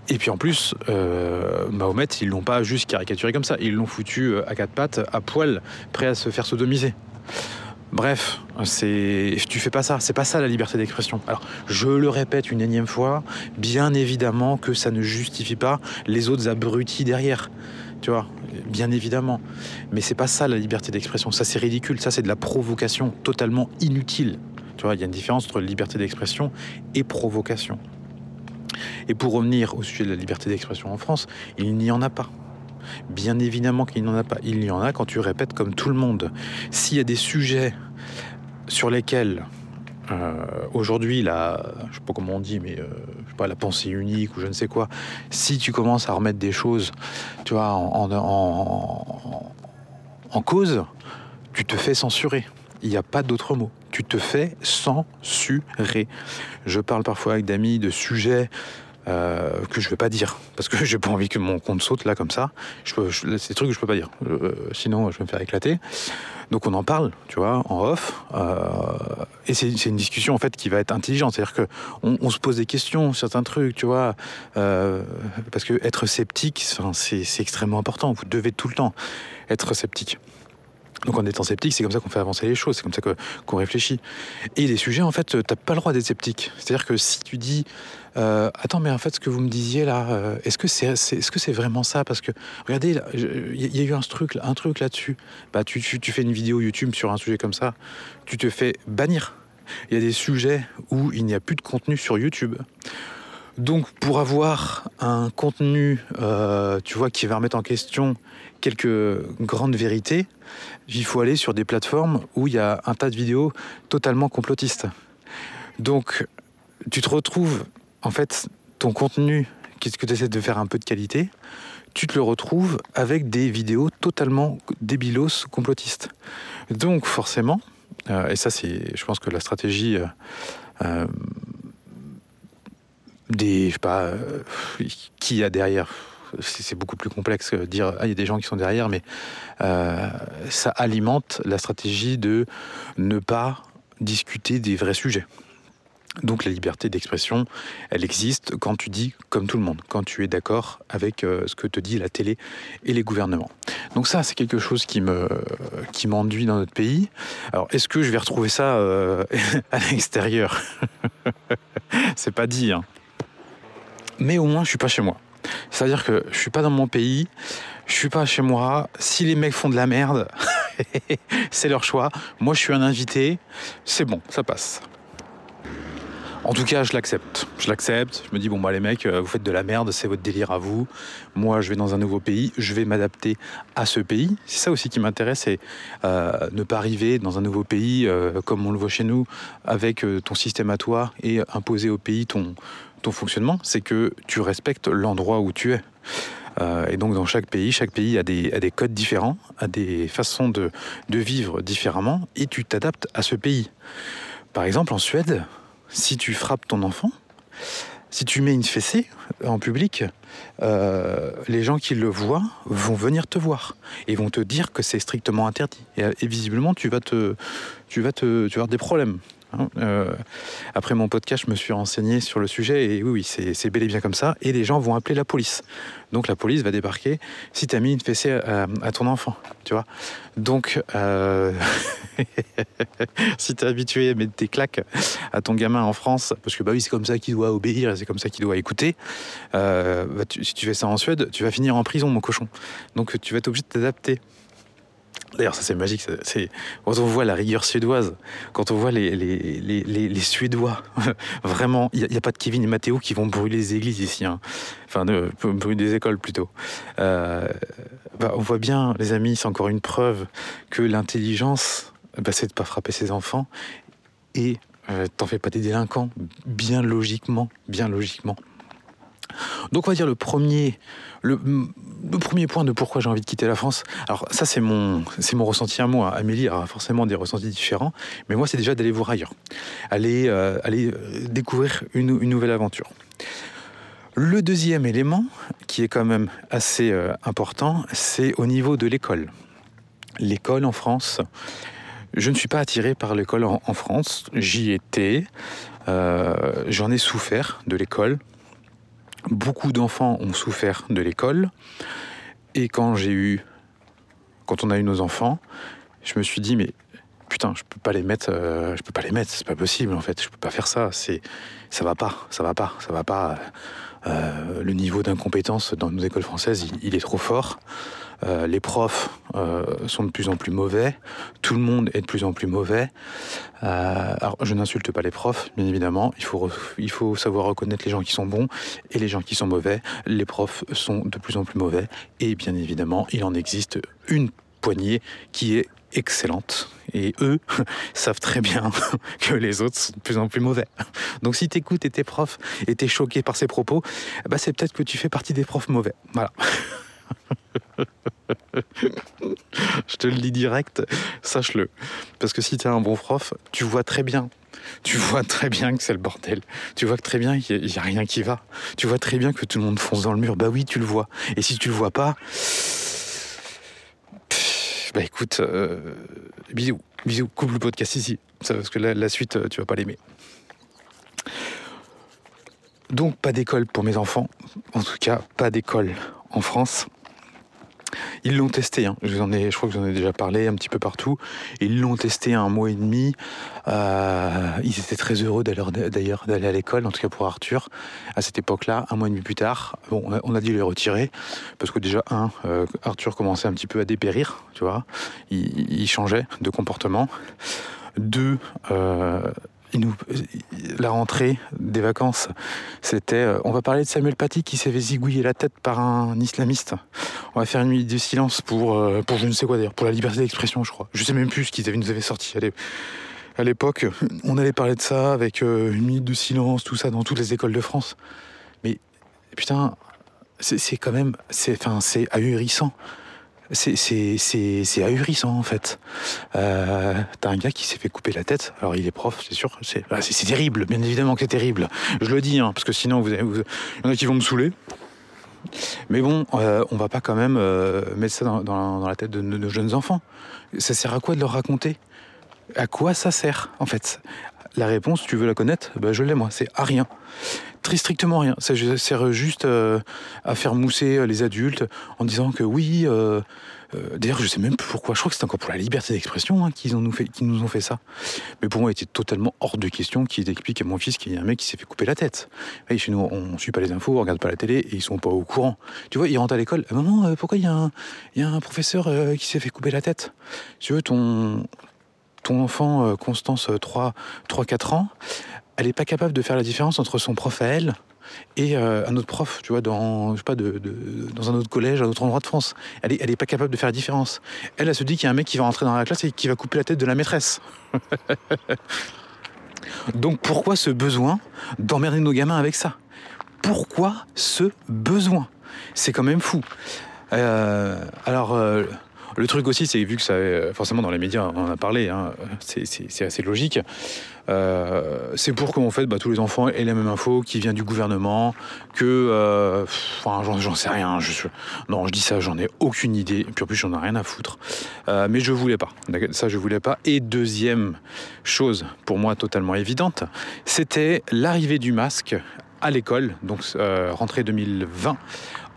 Speaker 1: et puis en plus, euh, Mahomet, ils l'ont pas juste caricaturé comme ça, ils l'ont foutu à quatre pattes, à poil, prêt à se faire sodomiser. Bref, c'est tu fais pas ça, c'est pas ça la liberté d'expression. Alors, je le répète une énième fois, bien évidemment que ça ne justifie pas les autres abrutis derrière. Tu vois, bien évidemment. Mais c'est pas ça la liberté d'expression, ça c'est ridicule, ça c'est de la provocation totalement inutile. Il y a une différence entre liberté d'expression et provocation. Et pour revenir au sujet de la liberté d'expression en France, il n'y en a pas. Bien évidemment qu'il n'y en a pas. Il y en a quand tu répètes comme tout le monde. S'il y a des sujets sur lesquels euh, aujourd'hui, la, je sais pas comment on dit, mais euh, je sais pas, la pensée unique ou je ne sais quoi, si tu commences à remettre des choses, en cause, tu te fais censurer. Il n'y a pas d'autre mot. Tu te fais censurer. Je parle parfois avec d'amis de sujets euh, que je ne vais pas dire parce que j'ai pas envie que mon compte saute là comme ça. Je c'est des trucs que je peux pas dire. Euh, sinon, je vais me faire éclater. Donc on en parle, tu vois, en off. Euh, et c'est, une discussion en fait qui va être intelligente. C'est-à-dire que on, se pose des questions, certains trucs, tu vois, parce que être sceptique, c'est, c'est extrêmement important. Vous devez tout le temps être sceptique. Donc en étant sceptique, c'est comme ça qu'on fait avancer les choses, c'est comme ça qu'on réfléchit. Et des sujets, en fait, t'as pas le droit d'être sceptique. C'est-à-dire que si tu dis, euh, attends, mais en fait, ce que vous me disiez là, euh, est-ce que c'est est, -ce c'est vraiment ça? Parce que regardez, il y, a eu un truc, un truc là-dessus. Bah, tu, tu, fais une vidéo YouTube sur un sujet comme ça, tu te fais bannir. Il y a des sujets où il n'y a plus de contenu sur YouTube. Donc pour avoir un contenu, euh, tu vois, qui va remettre en question quelques grandes vérités, il faut aller sur des plateformes où il y a un tas de vidéos totalement complotistes. Donc tu te retrouves, en fait, ton contenu qu'est-ce que tu essaies de faire un peu de qualité, tu te le retrouves avec des vidéos totalement débilos, complotistes. Donc forcément, euh, et ça c'est, je pense que la stratégie euh, des, je sais pas, qui a derrière, c'est beaucoup plus complexe de dire ah il y a des gens qui sont derrière, mais ça alimente la stratégie de ne pas discuter des vrais sujets. Donc la liberté d'expression, elle existe quand tu dis comme tout le monde, quand tu es d'accord avec euh, ce que te dit la télé et les gouvernements. Donc ça, c'est quelque chose qui me qui m'enduit dans notre pays. Alors est-ce que je vais retrouver ça euh, à l'extérieur? C'est pas dit. Hein. Mais au moins, je suis pas chez moi. C'est-à-dire que je suis pas dans mon pays, je suis pas chez moi. Si les mecs font de la merde, c'est leur choix. Moi, je suis un invité. C'est bon, ça passe. En tout cas, je l'accepte. Je l'accepte. Je me dis, bon, bah, les mecs, euh, vous faites de la merde, c'est votre délire à vous. Moi, je vais dans un nouveau pays, je vais m'adapter à ce pays. C'est ça aussi qui m'intéresse, c'est euh, ne pas arriver dans un nouveau pays, euh, comme on le voit chez nous, avec ton système à toi et imposer au pays ton, ton fonctionnement. C'est que tu respectes l'endroit où tu es. et donc dans chaque pays, chaque pays a des, codes différents, a des façons de, vivre différemment, et tu t'adaptes à ce pays. Par exemple, en Suède, si tu frappes ton enfant, si tu mets une fessée en public, euh, les gens qui le voient vont venir te voir et vont te dire que c'est strictement interdit. Et, visiblement, tu vas te, tu vas te, tu vas avoir des problèmes. Hein. Euh, après mon podcast, je me suis renseigné sur le sujet et oui, c'est bel et bien comme ça. Et les gens vont appeler la police. Donc la police va débarquer si tu as mis une fessée à, ton enfant, tu vois. Donc, euh, si tu es habitué à mettre des claques à ton gamin en France, parce que bah oui, c'est comme ça qu'il doit obéir et c'est comme ça qu'il doit écouter, euh, bah, si tu fais ça en Suède, tu vas finir en prison, mon cochon. Donc tu vas être obligé de t'adapter. D'ailleurs, ça c'est magique. Quand on voit la rigueur suédoise, quand on voit les, Suédois, vraiment, il n'y a, pas de Kevin et Mathéo qui vont brûler les églises ici. Hein. Enfin, brûler des écoles plutôt. Euh, bah, on voit bien, les amis, c'est encore une preuve que l'intelligence, bah, c'est de pas frapper ses enfants et euh, t'en fais pas des délinquants, bien logiquement, bien logiquement. Donc on va dire le premier, point de pourquoi j'ai envie de quitter la France. Alors ça c'est mon, c'est mon ressenti à moi. Amélie a forcément des ressentis différents, mais moi c'est déjà d'aller voir ailleurs, aller, euh, euh, découvrir une, nouvelle aventure. Le deuxième élément, qui est quand même assez euh, important, c'est au niveau de l'école. L'école en France, je ne suis pas attiré par l'école en, France. J'y étais, j'en ai souffert de l'école beaucoup d'enfants ont souffert de l'école. Et quand j'ai eu, quand on a eu nos enfants, je me suis dit, mais putain, je peux pas les mettre, euh, je peux pas les mettre, c'est pas possible en fait, je peux pas faire ça, c'est, ça va pas, ça va pas, ça va pas. Euh, le niveau d'incompétence dans nos écoles françaises, il est trop fort. Euh, les profs euh, sont de plus en plus mauvais, tout le monde est de plus en plus mauvais. Euh, alors, je n'insulte pas les profs, bien évidemment. Il faut, savoir reconnaître les gens qui sont bons et les gens qui sont mauvais. Les profs sont de plus en plus mauvais et bien évidemment, il en existe une poignée qui est excellente. Et eux savent très bien que les autres sont de plus en plus mauvais. Donc si t'écoutes et tes profs et t'es choqué par ces propos, bah c'est peut-être que tu fais partie des profs mauvais. Voilà. Je te le dis direct, sache-le. Parce que si tu un bon prof, tu vois très bien. Tu vois très bien que c'est le bordel. Tu vois très bien qu'il n'y a, rien qui va. Tu vois très bien que tout le monde fonce dans le mur. Bah oui, tu le vois. Et si tu le vois pas, bah écoute, euh, bisous. Bisous, coupe le podcast ici. Parce que la, suite, euh, tu vas pas l'aimer. Donc pas d'école pour mes enfants. En tout cas, pas d'école en France. Ils l'ont testé, hein. je, crois que j'en ai déjà parlé un petit peu partout. Ils l'ont testé un mois et demi. Euh, ils étaient très heureux d'ailleurs d'aller à l'école, en tout cas pour Arthur. À cette époque-là, un mois et demi plus tard, bon, on a dû les retirer parce que déjà un, euh, Arthur commençait un petit peu à dépérir, tu vois. Il, il changeait de comportement. Deux, euh, nous, la rentrée des vacances, c'était. Euh, on va parler de Samuel Paty qui s'est fait zigouiller la tête par un islamiste. On va faire une minute de silence pour, euh, pour je ne sais quoi d'ailleurs, pour la liberté d'expression, je crois. Je sais même plus ce qu'ils nous avaient sorti. À l'époque, on allait parler de ça avec euh, une minute de silence, tout ça, dans toutes les écoles de France. Mais putain, c'est quand même, c'est ahurissant c'est ahurissant en fait. Euh, T'as un gars qui s'est fait couper la tête. Alors il est prof, c'est sûr. C'est bah, terrible, bien évidemment que c'est terrible. Je le dis, hein, parce que sinon vous, vous, il y en a qui vont me saouler. Mais bon, euh, on va pas quand même euh, mettre ça dans, dans, la tête de nos jeunes enfants. Ça sert à quoi de leur raconter? À quoi ça sert en fait? La réponse, tu veux la connaître? Ben, Je l'ai moi, c'est à rien très strictement rien. Ça sert juste euh, à faire mousser euh, les adultes en disant que oui. Euh, d'ailleurs, je sais même plus pourquoi. Je crois que c'est encore pour la liberté d'expression hein, qu'ils nous, nous ont fait ça. Mais pour moi, il était totalement hors de question qu'ils expliquent à mon fils qu'il y a un mec qui s'est fait couper la tête. Et chez nous, on ne suit pas les infos, on regarde pas la télé et ils sont pas au courant. Tu vois, ils rentrent à l'école. Maman, pourquoi il y, y a un professeur qui s'est fait couper la tête? Tu veux, ton, ton enfant, Constance, 3-4 ans, elle n'est pas capable de faire la différence entre son prof à elle et euh, un autre prof, tu vois, dans, un autre collège, un autre endroit de France. Elle n'est pas capable de faire la différence. Elle, elle se dit qu'il y a un mec qui va rentrer dans la classe et qui va couper la tête de la maîtresse. Donc pourquoi ce besoin d'emmerder nos gamins avec ça? Pourquoi ce besoin? C'est quand même fou. Euh, alors, euh, le truc aussi, c'est vu que ça, forcément dans les médias, on en a parlé, hein, c'est assez logique. Euh, c'est pour qu'en fait bah, tous les enfants aient la même info qui vient du gouvernement, que. Euh, enfin, j'en sais rien. Je, non, je dis ça, j'en ai aucune idée. Et puis en plus, j'en ai rien à foutre. Euh, mais je voulais pas. Ça, je voulais pas. Et deuxième chose, pour moi totalement évidente, c'était l'arrivée du masque à l'école, donc rentrée 2020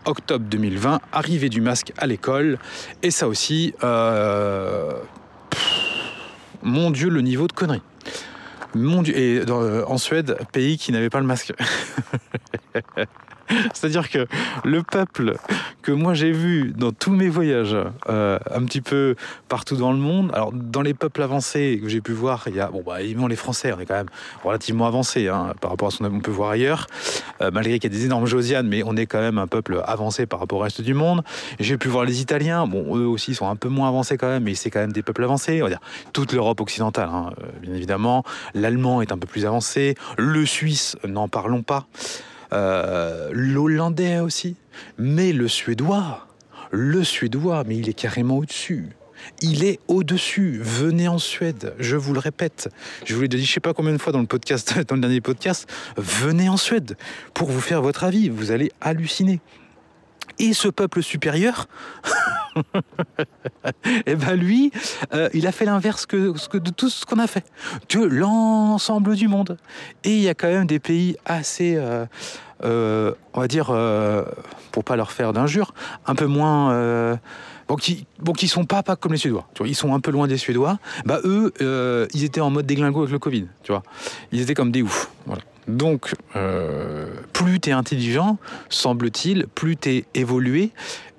Speaker 1: octobre 2020, arrivée du masque à l'école. Et ça aussi, euh, mon Dieu, le niveau de connerie. Mon Dieu, et en Suède, pays qui n'avait pas le masque. C'est-à-dire que le peuple que moi j'ai vu dans tous mes voyages, euh, un petit peu partout dans le monde, alors dans les peuples avancés que j'ai pu voir, il y a, bon, bah, évidemment les Français, on est quand même relativement avancés hein, par rapport à ce qu'on peut voir ailleurs, euh, malgré qu'il y a des énormes Josianes, mais on est quand même un peuple avancé par rapport au reste du monde. J'ai pu voir les Italiens, bon, eux aussi sont un peu moins avancés quand même, mais c'est quand même des peuples avancés, on va dire toute l'Europe occidentale, hein, euh, bien évidemment. L'allemand est un peu plus avancé, le suisse, n'en parlons pas. Euh, l'hollandais aussi, mais le suédois, le suédois, mais il est carrément au-dessus. Il est au-dessus. Venez en Suède. Je vous le répète. Je vous l'ai dit, je sais pas combien de fois dans le podcast, dans le dernier podcast. Venez en Suède pour vous faire votre avis. Vous allez halluciner. Et ce peuple supérieur, eh ben lui, euh, il a fait l'inverse que, de tout ce qu'on a fait, de l'ensemble du monde. Et il y a quand même des pays assez, euh, euh, on va dire, pour pas leur faire d'injures, un peu moins. Bon qui, bon, sont pas, pas comme les Suédois. Tu vois, ils sont un peu loin des Suédois. Bah, eux, ils étaient en mode déglingo avec le Covid. Tu vois, ils étaient comme des oufs. Voilà. Donc, euh, plus tu es intelligent, semble-t-il, plus tu es évolué,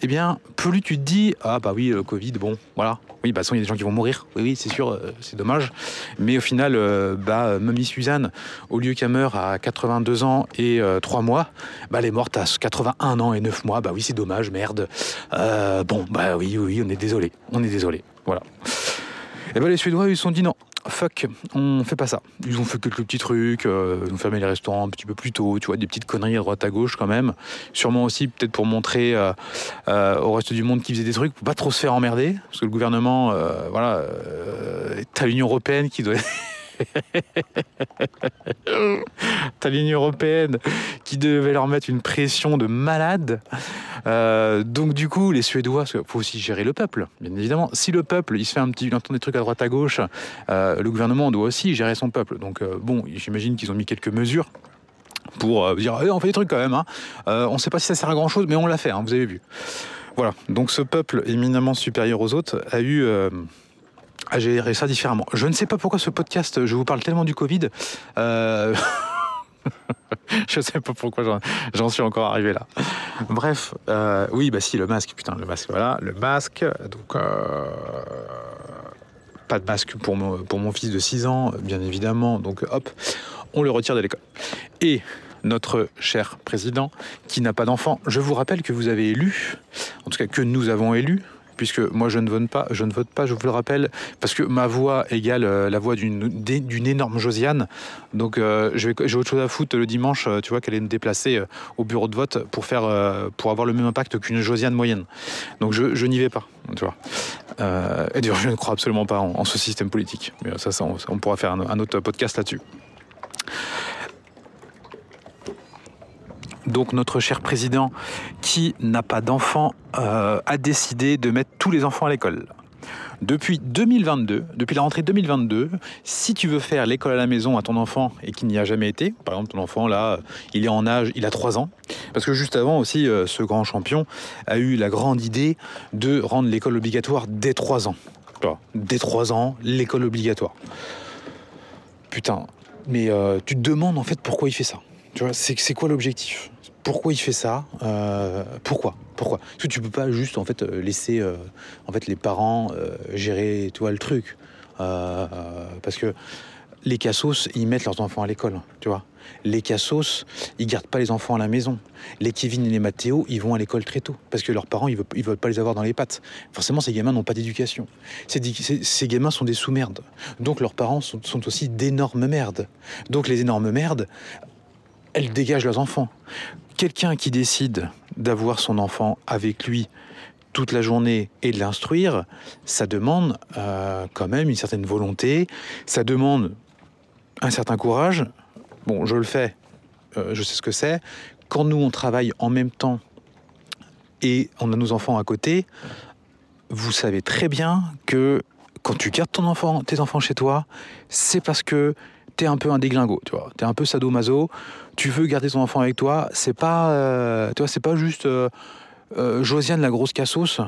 Speaker 1: eh bien, plus tu te dis Ah, bah oui, le Covid, bon, voilà. Oui, bah, il y a des gens qui vont mourir. Oui, oui, c'est sûr, euh, c'est dommage. Mais au final, euh, bah, Mamie Suzanne, au lieu qu'elle meure à 82 ans et 3 mois, bah, elle est morte à 81 ans et 9 mois. Bah oui, c'est dommage, merde. bon, bah oui, oui, on est désolé. On est désolé. Voilà. Et bah, les Suédois, ils se sont dit non fuck, on fait pas ça. Ils ont fait quelques petits trucs, euh, ils ont fermé les restaurants un petit peu plus tôt, tu vois, des petites conneries à droite à gauche quand même. Sûrement aussi peut-être pour montrer euh, euh, au reste du monde qu'ils faisaient des trucs, pour pas trop se faire emmerder, parce que le gouvernement, voilà, t'as l'Union européenne qui doit T'as l'Union européenne qui devait leur mettre une pression de malade. Euh, donc du coup, les Suédois, qu'il faut aussi gérer le peuple, bien évidemment. Si le peuple, il se fait un petit, il entend des trucs à droite à gauche, euh, le gouvernement doit aussi gérer son peuple. Donc euh, bon, j'imagine qu'ils ont mis quelques mesures pour dire, eh, on fait des trucs quand même. Hein. on ne sait pas si ça sert à grand chose, mais on l'a fait. Hein, vous avez vu. Voilà. Donc ce peuple éminemment supérieur aux autres a eu à gérer ça différemment. Je ne sais pas pourquoi ce podcast, je vous parle tellement du Covid. Euh... je sais pas pourquoi j'en suis encore arrivé là. Bref, euh, oui, bah si, le masque, putain, le masque, voilà, le masque. Donc, euh, pas de masque pour mon, pour mon fils de 6 ans, bien évidemment. Donc, hop, on le retire de l'école. Et notre cher président, qui n'a pas d'enfant, je vous rappelle que vous avez élu, en tout cas que nous avons élu, puisque moi je ne vote pas, je ne vote pas, je vous le rappelle, parce que ma voix égale euh, la voix d'une énorme Josiane. Donc euh, j'ai autre chose à foutre le dimanche, tu vois, qu'elle est me déplacer au bureau de vote pour faire, pour avoir le même impact qu'une Josiane moyenne. Donc je, n'y vais pas, tu vois. et d'ailleurs, je ne crois absolument pas en, ce système politique. Mais ça, on, pourra faire un autre podcast là-dessus. Donc notre cher président, qui n'a pas d'enfants, euh, a décidé de mettre tous les enfants à l'école. Depuis 2022, depuis la rentrée 2022, si tu veux faire l'école à la maison à ton enfant et qu'il n'y a jamais été, par exemple ton enfant là, il est en âge, il a 3 ans, parce que juste avant aussi, euh, ce grand champion a eu la grande idée de rendre l'école obligatoire dès 3 ans. Dès 3 ans, l'école obligatoire. Putain, mais euh, tu te demandes en fait pourquoi il fait ça? Tu vois, c'est quoi l'objectif? Pourquoi il fait ça euh, Pourquoi Pourquoi? Parce que tu peux pas juste en fait euh, laisser euh, les parents gérer le truc. parce que les cassos, ils mettent leurs enfants à l'école. Les cassos, ils gardent pas les enfants à la maison. Les Kevin et les Mathéo, ils vont à l'école très tôt parce que leurs parents, ils veulent, veulent pas les avoir dans les pattes. Forcément, ces gamins n'ont pas d'éducation. Ces, gamins sont des sous-merdes. Donc leurs parents sont aussi d'énormes merdes. Donc les énormes merdes, elles dégagent leurs enfants. Quelqu'un qui décide d'avoir son enfant avec lui toute la journée et de l'instruire, ça demande euh, quand même une certaine volonté, ça demande un certain courage. Bon, je le fais, euh, je sais ce que c'est. Quand nous, on travaille en même temps et on a nos enfants à côté, vous savez très bien que quand tu gardes ton enfant, tes enfants chez toi, c'est parce que t'es un peu un déglingo, tu vois. T'es un peu sadomaso. Tu veux garder ton enfant avec toi. C'est pas, euh, c'est pas juste euh, euh, Josiane la grosse cassos.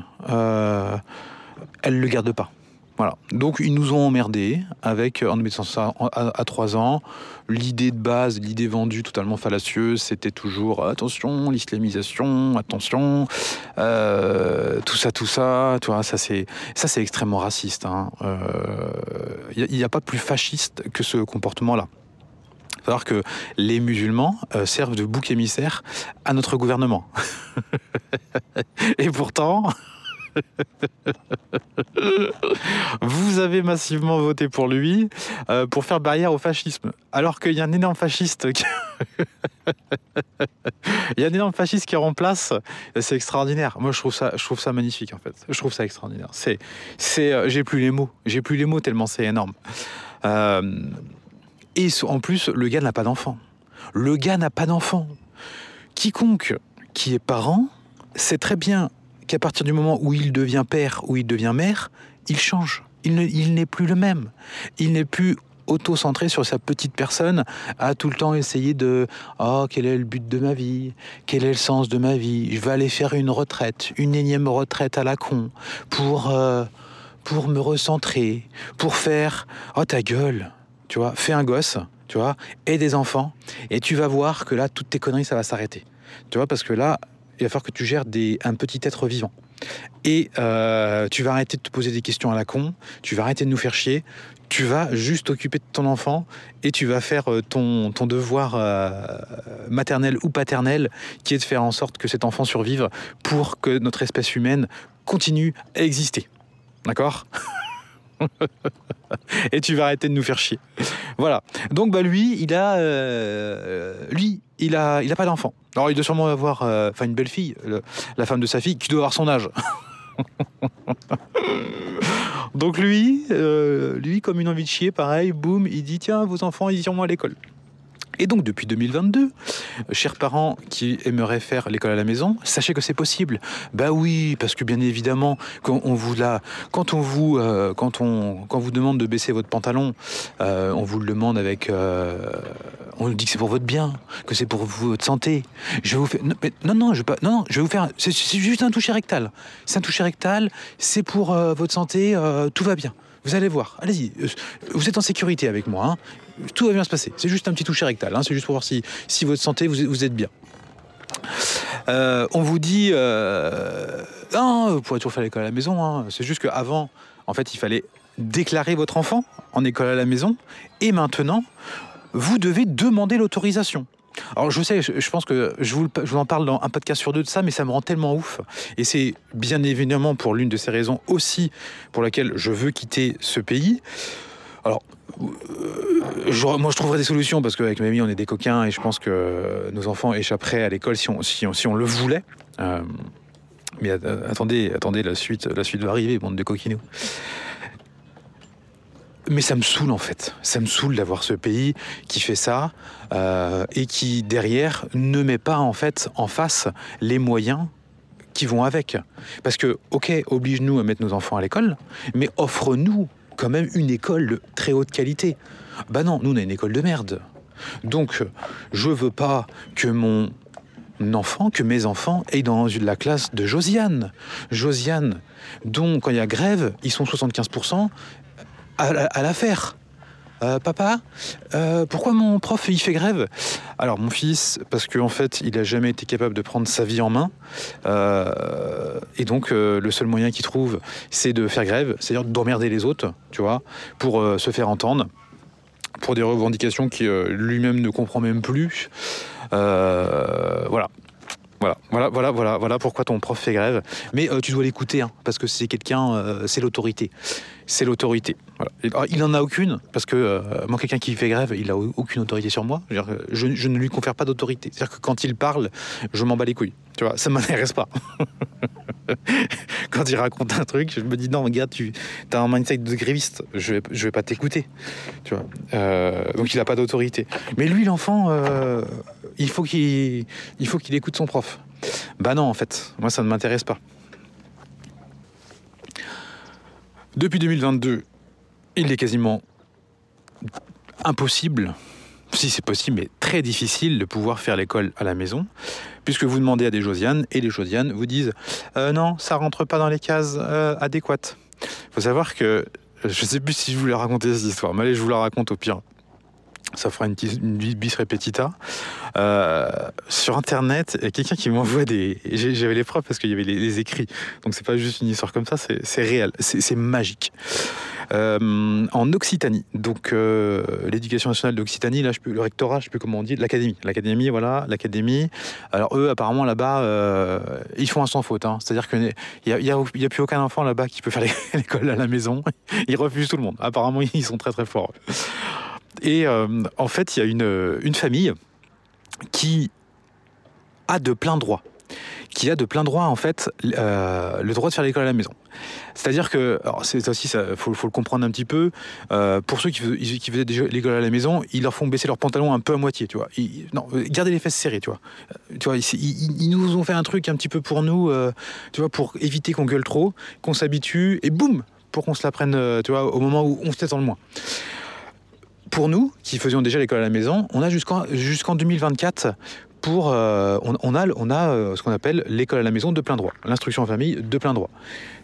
Speaker 1: elle le garde pas. Voilà. Donc ils nous ont emmerdés avec en nous mettant ça à, trois ans. L'idée de base, l'idée vendue totalement fallacieuse, c'était toujours attention, l'islamisation, attention, euh, tout ça, tout ça. Tu vois, ça c'est ça c'est extrêmement raciste. Il hein. n'y euh, a, pas plus fasciste que ce comportement-là. Il que les musulmans euh, servent de bouc émissaire à notre gouvernement. Et pourtant, vous avez massivement voté pour lui euh, pour faire barrière au fascisme. Alors qu'il y a un énorme fasciste qui... Il y a un énorme fasciste qui remplace. C'est extraordinaire. Moi, je trouve ça, je trouve ça magnifique, en fait. Je trouve ça extraordinaire. C'est, c'est, euh, j'ai plus les mots. J'ai plus les mots tellement c'est énorme. Euh, et en plus, le gars n'a pas d'enfant. Le gars n'a pas d'enfant. Quiconque qui est parent sait très bien qu'à partir du moment où il devient père, ou il devient mère, il change. Il n'est plus le même. Il n'est plus auto-centré sur sa petite personne, à tout le temps essayer de oh quel est le but de ma vie, quel est le sens de ma vie, je vais aller faire une retraite, une énième retraite à la con pour euh, pour me recentrer, pour faire oh ta gueule, tu vois, fais un gosse, tu vois, et des enfants, et tu vas voir que là toutes tes conneries ça va s'arrêter, tu vois, parce que là il va falloir que tu gères un petit être vivant. Et euh, tu vas arrêter de te poser des questions à la con, tu vas arrêter de nous faire chier, tu vas juste t'occuper de ton enfant et tu vas faire euh, ton, ton devoir euh, maternel ou paternel qui est de faire en sorte que cet enfant survive pour que notre espèce humaine continue à exister. D'accord? et tu vas arrêter de nous faire chier. Voilà. Donc bah lui, il a, lui, il a, il a pas d'enfant. Alors il doit sûrement avoir, euh, enfin une belle fille, la femme de sa fille, qui doit avoir son âge. Donc lui, euh, lui comme une envie de chier, pareil, boum, il dit tiens vos enfants ils iront à l'école. Et donc depuis 2022, chers parents qui aimeraient faire l'école à la maison, sachez que c'est possible. Bah oui, parce que bien évidemment, quand on vous la, quand on vous, euh, quand on, quand vous demande de baisser votre pantalon, euh, on vous le demande avec, euh, on dit que c'est pour votre bien, que c'est pour votre santé. Je vous faire, non, non, je vais pas, non, non, je vais vous faire, c'est juste un toucher rectal. C'est un toucher rectal, c'est pour votre santé, tout va bien. Vous allez voir, allez-y, vous êtes en sécurité avec moi. Hein tout va bien se passer. C'est juste un petit toucher rectal. Hein. C'est juste pour voir si, si votre santé, vous, vous êtes bien. Euh, on vous dit, euh, non, vous pourrez toujours faire l'école à la maison. Hein. C'est juste qu'avant, en fait, il fallait déclarer votre enfant en école à la maison. Et maintenant, vous devez demander l'autorisation. Alors je sais, je, pense que je vous, je vous, en parle dans un podcast sur deux de ça, mais ça me rend tellement ouf. Et c'est bien évidemment pour l'une de ces raisons aussi pour laquelle je veux quitter ce pays. Alors, euh, moi je trouverais des solutions parce qu'avec mamie on est des coquins et je pense que nos enfants échapperaient à l'école si on, le voulait. Euh, mais attendez, attendez, la suite, la suite va arriver, bande de coquinous. Mais ça me saoule en fait. Ça me saoule d'avoir ce pays qui fait ça euh, et qui derrière ne met pas en en face les moyens qui vont avec. Parce que, ok, oblige-nous à mettre nos enfants à l'école, mais offre-nous quand même une école de très haute qualité. Bah non, nous on a une école de merde. Donc, je veux pas que mon enfant, que mes enfants aient dans la classe de Josiane. Josiane, dont quand il y a grève, ils sont 75% à, la faire. Euh, papa, euh, pourquoi mon prof il fait grève? Alors mon fils, parce qu'en en fait il a jamais été capable de prendre sa vie en main, euh, et donc le seul moyen qu'il trouve, c'est de faire grève, c'est-à-dire d'emmerder les autres, tu vois, pour se faire entendre, pour des revendications qui lui-même ne comprend même plus. voilà. Voilà, voilà, voilà, voilà, voilà pourquoi ton prof fait grève. Mais tu dois l'écouter, hein, parce que c'est quelqu'un, c'est l'autorité c'est l'autorité. Ah, il n'en a aucune, parce que euh, moi, quelqu'un qui fait grève, il n'a aucune autorité sur moi. Je, ne lui confère pas d'autorité. C'est-à-dire que quand il parle, je m'en bats les couilles. Ça ne m'intéresse pas. quand il raconte un truc, je me dis non, regarde, tu as un mindset de gréviste, je vais, vais pas t'écouter. Tu. Euh, donc il n'a pas d'autorité. Mais lui, l'enfant, euh, il faut qu'il qu'il écoute son prof. Bah non, en fait, moi, ça ne m'intéresse pas. Depuis 2022, il est quasiment impossible, si c'est possible, mais très difficile de pouvoir faire l'école à la maison, puisque vous demandez à des Josianes et les Josianes vous disent euh, non, ça rentre pas dans les cases euh, adéquates. Il faut savoir que je sais plus si je voulais raconter cette histoire, mais allez, je vous la raconte au pire ça fera une, bis repetita. Euh, sur internet, il y a quelqu'un qui m'envoie des. J'avais les preuves parce qu'il y avait les, écrits. Donc c'est pas juste une histoire comme ça, c'est réel, c'est magique. Euh, en Occitanie, donc euh, l'éducation nationale d'Occitanie, là, je le rectorat, je sais plus comment on dit, l'académie, l'académie, voilà, l'académie. Alors eux, apparemment là-bas, ils font un sans faute. Hein. C'est-à-dire qu'il n'y a, plus aucun enfant là-bas qui peut faire l'école à la maison. Ils refusent tout le monde. Apparemment, ils sont très très forts. Et euh, en fait, il y a une, une famille qui a de plein droit qui a de plein droit en fait euh, le droit de faire l'école à la maison. C'est-à-dire que, c'est aussi, il faut, le comprendre un petit peu. Euh, pour ceux qui, faisaient l'école à la maison, ils leur font baisser leurs pantalons un peu à moitié, tu vois. non, gardez les fesses serrées, tu vois. Tu vois, ils, nous ont fait un truc un petit peu pour nous, tu vois, pour éviter qu'on gueule trop, qu'on s'habitue et boum, pour qu'on se la prenne, tu vois, au moment où on se tête le moins pour nous, qui faisions déjà l'école à la maison, on a jusqu'en jusqu'en 2024 pour, euh, on, a, on a euh, ce qu'on appelle l'école à la maison de plein droit, l'instruction en famille de plein droit.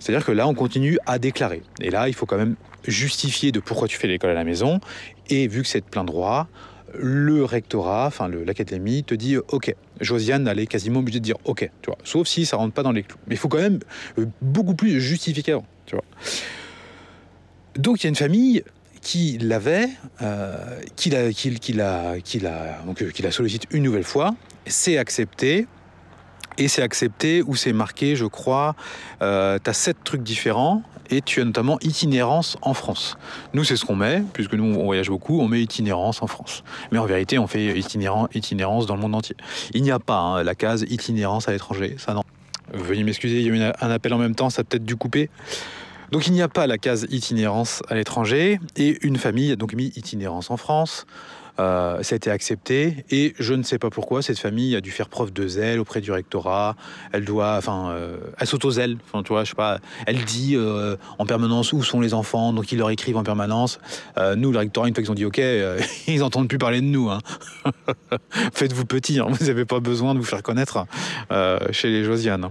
Speaker 1: C'est-à-dire que là, on continue à déclarer. Et là, il faut quand même justifier de pourquoi tu fais l'école à la maison. Et vu que c'est de plein droit, le rectorat, enfin l'académie, te dit OK. Josiane, elle est quasiment obligée de dire OK, tu vois. Sauf si ça rentre pas dans les clous. Mais il faut quand même euh, beaucoup plus justifier qu'avant, tu vois. Donc il y a une famille qui l'avait, euh, qui, la, qui, qui, la, euh, sollicite une nouvelle fois, c'est accepté. Et c'est accepté ou c'est marqué, je crois, euh, tu as sept trucs différents et tu as notamment itinérance en France. Nous, c'est ce qu'on met, puisque nous, on voyage beaucoup, on met itinérance en France. Mais en vérité, on fait itinérance dans le monde entier. Il n'y a pas hein, la case itinérance à l'étranger, ça non. Veuillez m'excuser, il y a eu un appel en même temps, ça a peut-être dû couper. Donc il n'y a pas la case itinérance à l'étranger et une famille a donc mis itinérance en France. Euh, ça a été accepté et je ne sais pas pourquoi cette famille a dû faire preuve de zèle auprès du rectorat. Elle doit, enfin, euh, elle s'auto-zèle. Enfin, tu vois, je sais pas. Elle dit euh, en permanence où sont les enfants, donc ils leur écrivent en permanence. nous, le rectorat, une fois qu'ils ont dit OK, ils n'entendent plus parler de nous. Hein. Faites-vous petit, hein. vous n'avez pas besoin de vous faire connaître chez les Josiane.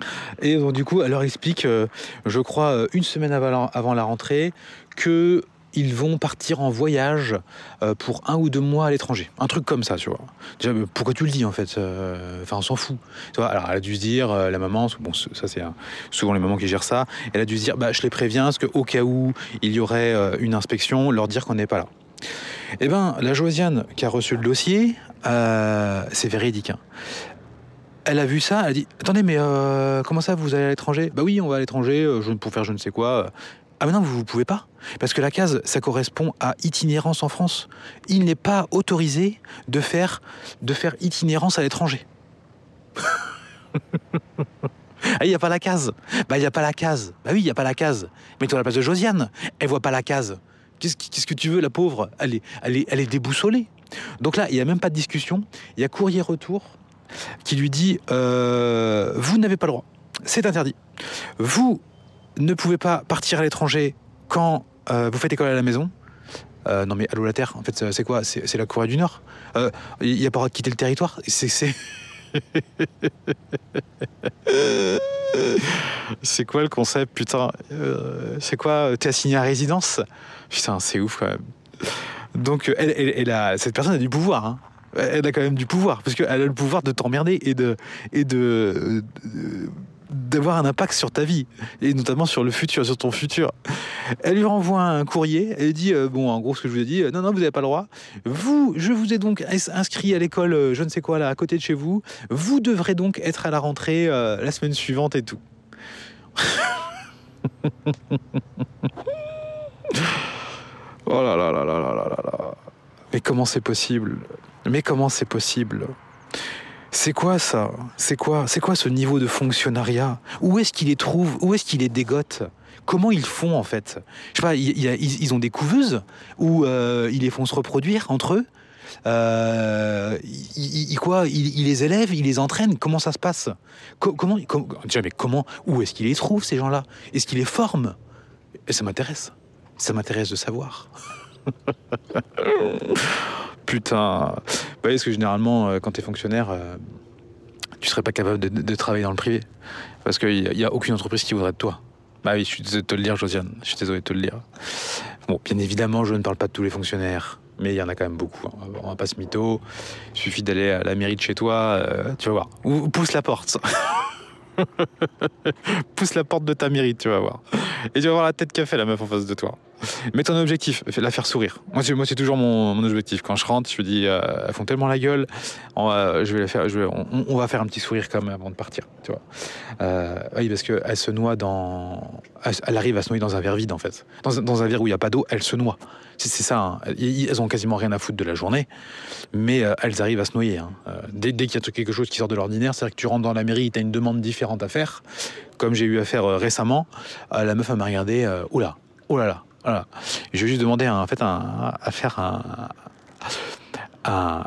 Speaker 1: Hein. Et du coup, elle leur explique, euh, je crois, euh, une semaine avant la, rentrée, que ils vont partir en voyage euh, pour un ou deux mois à l'étranger. Un truc comme ça, tu vois. Pourquoi tu le dis en fait Enfin, on s'en fout. Tu vois, alors, elle a dû se dire, la maman, bon, ça c'est souvent les mamans qui gèrent ça, elle a dû se dire, bah, je les préviens, parce qu'au cas où il y aurait une inspection, leur dire qu'on n'est pas là. Eh bien, la Josiane qui a reçu le dossier c'est véridique. hein. Elle a vu ça, elle a dit Attendez, mais euh, comment ça, vous allez à l'étranger? Bah oui, on va à l'étranger euh, pour faire je ne sais quoi. Ah, mais non, vous ne pouvez pas. Parce que la case, ça correspond à itinérance en France. Il n'est pas autorisé de faire, itinérance à l'étranger. Ah, il n'y a pas la case. Bah, il n'y a pas la case. Bah oui, il n'y a pas la case. Mets-toi à la place de Josiane. Elle voit pas la case. Qu'est-ce que tu veux, la pauvre? Elle est, elle, est, elle est déboussolée. Donc là, il n'y a même pas de discussion. Il y a courrier retour qui lui dit euh, Vous n'avez pas le droit. C'est interdit. Vous ne pouvez pas partir à l'étranger quand euh, vous faites école à la maison. Euh, non mais allô la Terre, en fait c'est- quoi? C'est la Corée du Nord. Il n'y a pas le droit de quitter le territoire. C'est c'est- quoi le concept, putain? C'est quoi? T'es assigné à résidence? Putain, c'est ouf quand même. Donc, elle, cette personne a du pouvoir. hein. Elle a quand même du pouvoir, parce qu'elle a le pouvoir de t'emmerder et de et de d'avoir un impact sur ta vie et notamment sur le futur, sur ton futur. Elle lui renvoie un courrier. Elle dit euh, bon, en gros, ce que je vous ai dit, euh, non, non, vous n'avez pas le droit. Vous, je vous ai donc ins- inscrit à l'école, euh, je ne sais quoi là, à côté de chez vous. Vous devrez donc être à la rentrée la semaine suivante et tout. oh là là là là là là là là. Mais comment c'est possible? Mais comment c'est possible? C'est quoi ça? C'est quoi C'est quoi ce niveau de fonctionnariat? Où est-ce qu'ils les trouvent Où est-ce qu'ils les dégotent Comment ils font en fait? Je sais pas, il ils, ont des couveuses où euh, ils les font se reproduire entre eux? Euh, ils, ils- quoi? Les élèvent, ils les entraînent? Comment ça se passe? Co- Comment com- Tiens, mais comment Où est-ce qu'ils les trouvent ces gens-là? Est-ce qu'ils les forment? Et ça m'intéresse. Ça m'intéresse de savoir. Putain. Bah, parce que généralement, euh, quand tu es fonctionnaire, euh, tu serais pas capable de, travailler dans le privé. Parce qu'il n'y a, aucune entreprise qui voudrait de toi. Bah oui, je suis désolé de te le dire, Josiane. Je suis désolé de te le dire. Bon, bien évidemment, je ne parle pas de tous les fonctionnaires. Mais il y en a quand même beaucoup. hein. On va pas se mytho. Il suffit d'aller à la mairie de chez toi, euh, tu vas voir. Ou pousse la porte. pousse la porte de ta mairie, tu vas voir. Et tu vas voir la tête qu'a fait la meuf en face de toi. Mais ton objectif, la faire sourire. Moi, c'est, toujours mon, objectif. Quand je rentre, je me dis, euh, elles font tellement la gueule, on va, faire, un petit sourire quand même avant de partir, tu vois. Euh, oui, parce qu'elle se noie dans, elle, elle arrive à se noyer dans un verre vide en fait. Dans, un- verre où il n'y a pas d'eau, elle se noie. C'est, ça. hein. Elles ont quasiment rien à foutre de la journée, mais euh, elles arrivent à se noyer. hein. Dès, qu'il y a quelque chose qui sort de l'ordinaire, c'est-à-dire que tu rentres dans la mairie, tu as une demande différente à faire, comme j'ai eu à faire récemment. la meuf elle m'a regardé, oula, oh là là, Je vais juste demander un- à faire un,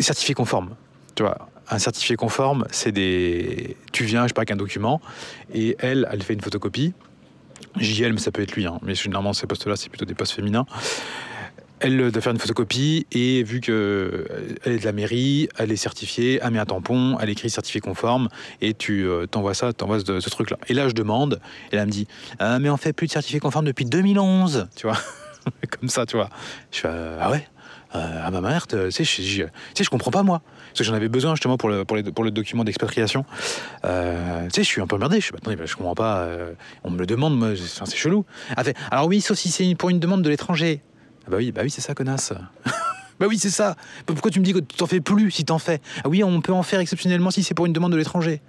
Speaker 1: certifié conforme. Tu vois, un certifié conforme, c'est des. Tu viens, je sais avec un document, et elle, elle fait une photocopie. JL, mais ça peut être lui, hein. mais généralement ces postes-là, c'est plutôt des postes féminins. Elle euh, doit faire une photocopie et vu que elle est de la mairie, elle est certifiée, elle met un tampon, elle écrit certifié conforme et tu euh, t'envoies ça, t'envoies ce, ce truc-là. Et là, je demande, et elle me dit, Ah, mais on fait plus de certifié conforme depuis 2011, tu vois, comme ça, tu vois. Je fais, euh, ah ouais, euh, ah ma mère, tu sais, je, comprends pas moi, parce que j'en avais besoin justement pour le, pour le document d'expatriation. Euh, tu sais, je suis un peu emmerdé, je suis, bah, attendez, bah, je comprends pas, euh, on me le demande, moi, c'est chelou. Fait, alors oui, sauf si c'est pour une demande de l'étranger. Ah bah oui, bah oui, c'est ça, connasse. bah oui, c'est ça. Pourquoi tu me dis que tu t'en fais plus si t'en fais? Ah oui, on peut en faire exceptionnellement si c'est pour une demande de l'étranger.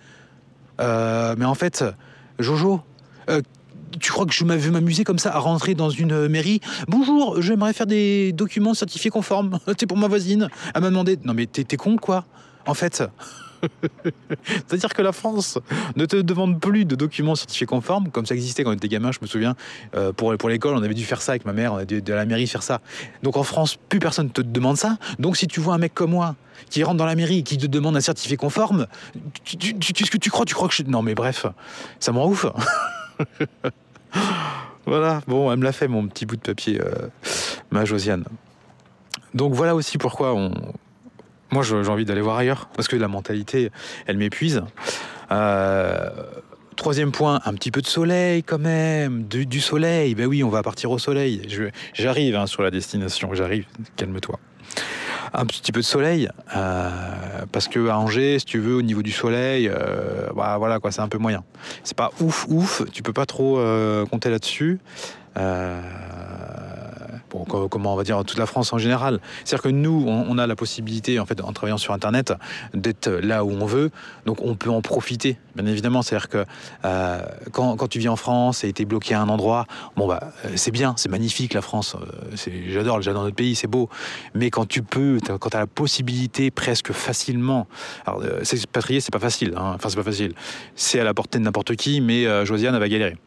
Speaker 1: Euh, mais en fait, Jojo, euh, tu crois que je m'avais m'amuser comme ça à rentrer dans une euh, mairie? Bonjour, j'aimerais faire des documents certifiés conformes. C'est pour ma voisine. Elle m'a demandé. Non mais t'es con quoi? En fait. C'est-à-dire que la France ne te demande plus de documents certifiés conformes, comme ça existait quand on était gamin, je me souviens. Euh, pour pour l'école, on avait dû faire ça avec ma mère, on a dû de la mairie faire ça. Donc en France, plus personne te demande ça. Donc si tu vois un mec comme moi qui rentre dans la mairie et qui te demande un certificat conforme, tu, tu- qu'est-ce que tu crois Tu crois que je... Non mais bref, ça me rend ouf. voilà, bon, elle me l'a fait mon petit bout de papier, euh, ma Josiane. Donc voilà aussi pourquoi on... Moi j'ai envie d'aller voir ailleurs, parce que la mentalité, elle m'épuise. Euh, Troisième point, un petit peu de soleil quand même, du, soleil. Ben oui, on va partir au soleil. J'arrive hein, sur la destination, j'arrive. Calme-toi. Un petit peu de soleil, euh, parce que à Angers, si tu veux, au niveau du soleil, euh, bah, voilà quoi, c'est un peu moyen. C'est pas ouf ouf, tu peux pas trop compter là-dessus. Euh, comment on va dire toute la France en général. C'est-à-dire que nous, on, a la possibilité, en fait, en travaillant sur Internet, d'être là où on veut, donc on peut en profiter, bien évidemment. C'est-à-dire que euh, quand, tu vis en France et tu es bloqué à un endroit, bon bah c'est bien, c'est magnifique la France, j'adore, j'adore notre pays, c'est beau. Mais quand tu peux, quand tu as la possibilité presque facilement, alors s'expatrier, c'est pas facile, hein. enfin c'est pas facile, c'est à la portée de n'importe qui, mais Josiane va galérer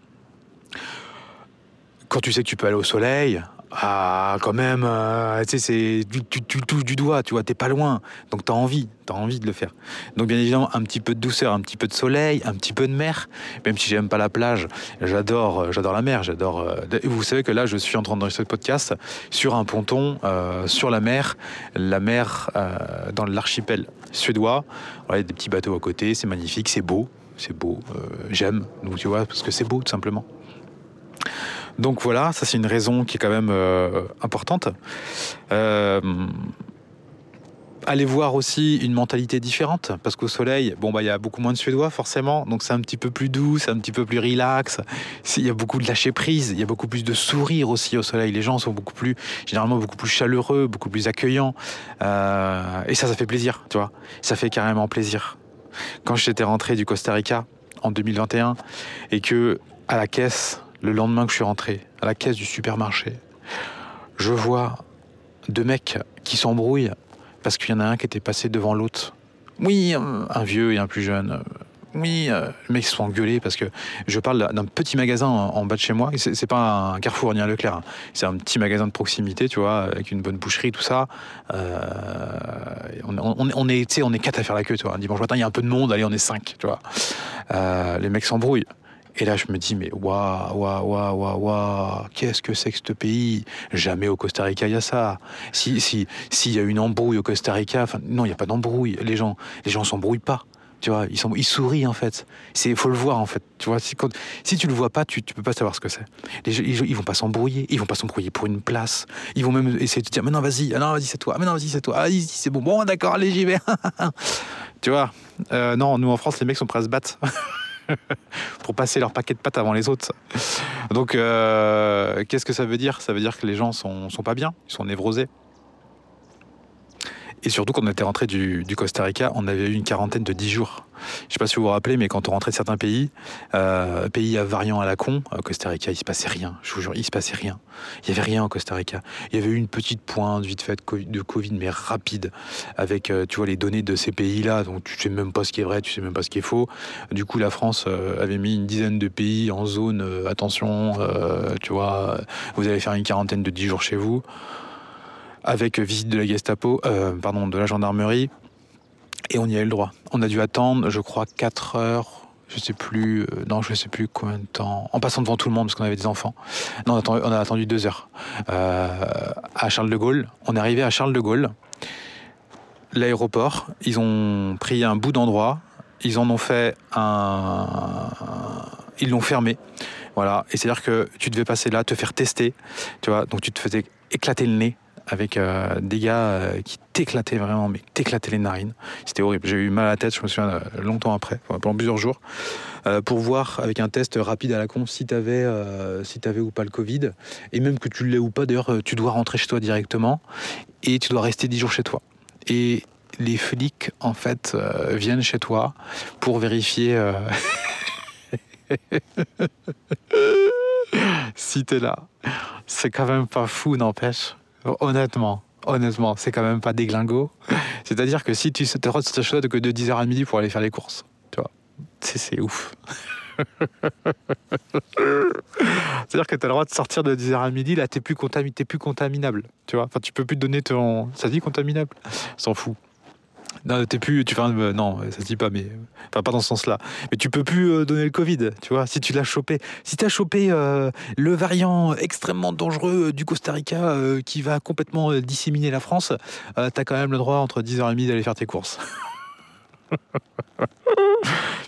Speaker 1: quand tu sais que tu peux aller au soleil, ah, quand même, euh, tu tu, tu, touches du doigt, tu vois, t'es pas loin. Donc t'as envie, t'as envie de le faire. Donc bien évidemment, un petit peu de douceur, un petit peu de soleil, un petit peu de mer. Même si j'aime pas la plage, j'adore, euh, j'adore la mer, j'adore. Euh, vous savez que là, je suis en train d'enregistrer ce podcast sur un ponton, sur la mer, la mer dans l'archipel suédois. Voilà, des petits bateaux à côté, c'est magnifique, c'est beau, c'est beau. j'aime, donc tu vois, parce que c'est beau tout simplement. Donc voilà, ça c'est une raison qui est quand même euh, importante. Euh, allez voir aussi une mentalité différente, parce qu'au soleil, bon bah il y a beaucoup moins de Suédois forcément, donc c'est un petit peu plus doux, c'est un petit peu plus relax. Il y a beaucoup de lâcher prise, il y a beaucoup plus de sourire aussi au soleil. Les gens sont beaucoup plus, généralement beaucoup plus chaleureux, beaucoup plus accueillants, euh, et ça, ça fait plaisir, tu vois. Ça fait carrément plaisir. Quand j'étais rentré du Costa Rica en 2021 et que à la caisse le lendemain que je suis rentré à la caisse du supermarché, je vois deux mecs qui s'embrouillent parce qu'il y en a un qui était passé devant l'autre. Oui, un vieux et un plus jeune. Oui, euh, les mecs se sont engueulés parce que je parle d'un petit magasin en, bas de chez moi. C'est pas un Carrefour ni un Leclerc. Hein. C'est un petit magasin de proximité, tu vois, avec une bonne boucherie, tout ça. Euh, on, on, est, on est quatre à faire la queue, tu vois. Un dimanche matin, il y a un peu de monde, allez, on est cinq, tu vois. Euh, les mecs s'embrouillent. Et là, je me dis, mais waouh, waouh, waouh, waouh, waouh, qu'est-ce que c'est que ce pays? Jamais au Costa Rica, il y a ça. Si, si, s'il y a une embrouille au Costa Rica, non, il n'y a pas d'embrouille. Les gens, les gens s'embrouillent pas. Tu vois, ils, sourient en fait. C'est, faut le voir en fait. Tu vois, si, quand, si tu le vois pas, tu, tu peux pas savoir ce que c'est. Ils, ils, vont pas s'embrouiller. Ils vont pas s'embrouiller pour une place. Ils vont même essayer de te dire, mais non, vas-y, ah vas-y, c'est toi. Mais non, vas-y, c'est toi. Ah, c'est bon. Bon, d'accord, allez, j'y vais. tu vois. Euh, non, nous en France, les mecs sont prêts à se battre. pour passer leur paquet de pâtes avant les autres. Donc, euh, qu'est-ce que ça veut dire? Ça veut dire que les gens sont, sont pas bien, ils sont névrosés. Et surtout, quand on était rentré du, Costa Rica, on avait eu une quarantaine de 10 jours. Je ne sais pas si vous vous rappelez, mais quand on rentrait de certains pays, euh, pays à variant à la con, au Costa Rica, il se passait rien. Je vous jure, il se passait rien. Il y avait rien au Costa Rica. Il y avait eu une petite pointe vite fait de Covid, mais rapide, avec euh, tu vois les données de ces pays-là. Donc tu sais même pas ce qui est vrai, tu sais même pas ce qui est faux. Du coup, la France euh, avait mis une dizaine de pays en zone attention. tu vois, vous allez faire une quarantaine de 10 jours chez vous avec visite de la Gestapo, euh, pardon, de la gendarmerie, et on y a eu le droit. On a dû attendre, je crois, 4 heures, je sais plus, euh, non, je sais plus combien de temps, en passant devant tout le monde parce qu'on avait des enfants. Non, on a attendu, on a attendu deux heures. Euh, à Charles de Gaulle, on est arrivé à Charles de Gaulle, l'aéroport, ils ont pris un bout d'endroit, ils en ont fait un. Ils l'ont fermé. Voilà. Et c'est-à-dire que tu devais passer là, te faire tester. Tu vois, donc tu te faisais éclater le nez avec euh, des gars euh, qui t'éclataient vraiment, mais t'éclataient les narines. C'était horrible. J'ai eu mal à la tête, je me souviens, euh, longtemps après, pendant plusieurs jours, pour voir avec un test rapide à la con si t'avais si ou pas le Covid. Et même que tu l'aies ou pas, d'ailleurs, tu dois rentrer chez toi directement et tu dois rester 10 jours chez toi. Et les flics, en fait, viennent chez toi pour vérifier si t'es là. C'est quand même pas fou, n'empêche. Honnêtement, honnêtement, c'est quand même pas déglingo. C'est-à-dire que si tu te rends de que de 10h à midi pour aller faire les courses, tu vois, c'est ouf. C'est-à-dire que tu as le droit de sortir de 10h à midi, là, tu plus, contami plus contaminable. Tu vois, enfin, tu peux plus te donner ton. Ça dit contaminable? S'en fout. Non, t'es plus, tu, enfin, euh, non, ça se dit pas, mais enfin, pas dans ce sens-là. Mais tu peux plus euh, donner le Covid, tu vois, si tu l'as chopé. Si tu as chopé euh, le variant extrêmement dangereux du Costa Rica qui va complètement disséminer la France, tu as quand même le droit entre 10h et midi d'aller faire tes courses.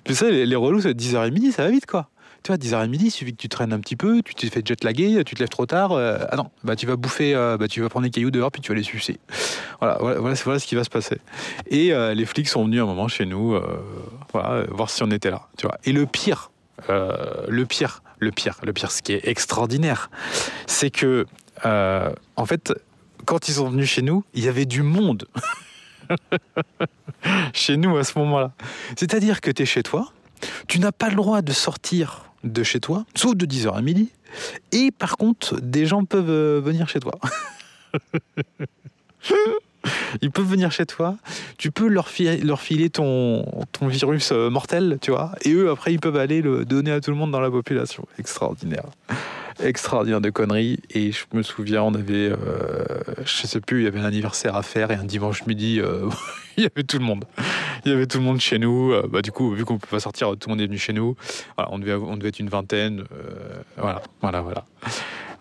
Speaker 1: Puis ça, les, les relous, c'est 10h et midi, ça va vite, quoi tu vois, 10h à midi, il suffit que tu traînes un petit peu, tu te fais jet laguer, tu te lèves trop tard. Euh, ah non, bah tu vas bouffer, euh, bah tu vas prendre des cailloux dehors, puis tu vas les sucer. Voilà, voilà, voilà, ce qui va se passer. Et euh, les flics sont venus un moment chez nous, voilà, voir si on était là. Tu vois. Et le pire, le pire, le pire, le pire, ce qui est extraordinaire, c'est que en fait, quand ils sont venus chez nous, il y avait du monde. chez nous à ce moment-là. C'est-à-dire que tu es chez toi, tu n'as pas le droit de sortir de chez toi, sauf de 10h à midi, et par contre, des gens peuvent euh, venir chez toi. Ils peuvent venir chez toi, tu peux leur filer, leur filer ton, ton virus euh, mortel, tu vois, et eux, après, ils peuvent aller le donner à tout le monde dans la population. Extraordinaire extraordinaire de conneries. Et je me souviens, on avait, euh, je sais plus, il y avait un anniversaire à faire et un dimanche midi, euh, il y avait tout le monde. Il y avait tout le monde chez nous. Euh, bah, du coup, vu qu'on ne peut pas sortir, tout le monde est venu chez nous. on, devait, on devait être une vingtaine. voilà, voilà, voilà.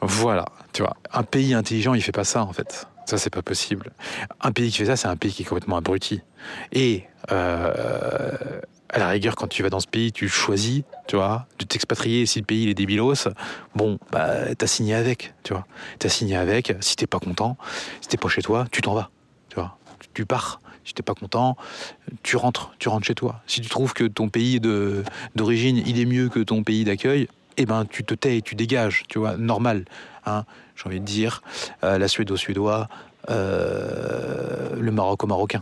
Speaker 1: Voilà, tu vois. Un pays intelligent, il fait pas ça en fait. Ça, c'est pas possible. Un pays qui fait ça, c'est un pays qui est complètement abruti. Et à la rigueur, quand tu vas dans ce pays, tu choisis, tu vois, de t'expatrier. Si le pays il est débilos, bon, bah, t'as signé avec, tu vois. T'as signé avec. Si t'es pas content, si t'es pas chez toi, tu t'en vas, tu vois. Tu pars. Si t'es pas content, tu rentres, tu rentres chez toi. Si tu trouves que ton pays d'origine, il est mieux que ton pays d'accueil, eh ben, tu te tais tu dégages, tu vois, normal. Hein, J'ai envie de dire, euh, la Suède au Suédois, euh, le Maroc au Marocain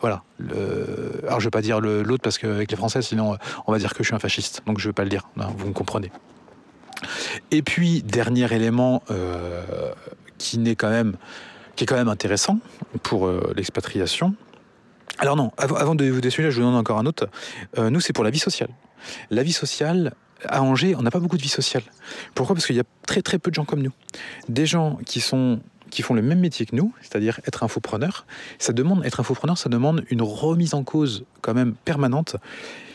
Speaker 1: voilà. Alors je vais pas dire l'autre parce qu'avec les Français, sinon on va dire que je suis un fasciste. Donc je vais pas le dire. vous me comprenez. Et puis dernier élément euh, qui n'est quand même qui est quand même intéressant pour euh, l'expatriation. Alors non, avant, de vous décider, je vous donne encore un autre. Euh, nous, c'est pour la vie sociale. La vie sociale, à Angers, on n'a pas beaucoup de vie sociale. Pourquoi? Parce qu'il y a très très peu de gens comme nous. Des gens qui sont qui font le même métier que nous, c'est-à-dire être infopreneur. Ça demande, être infopreneur, ça demande une remise en cause quand même permanente.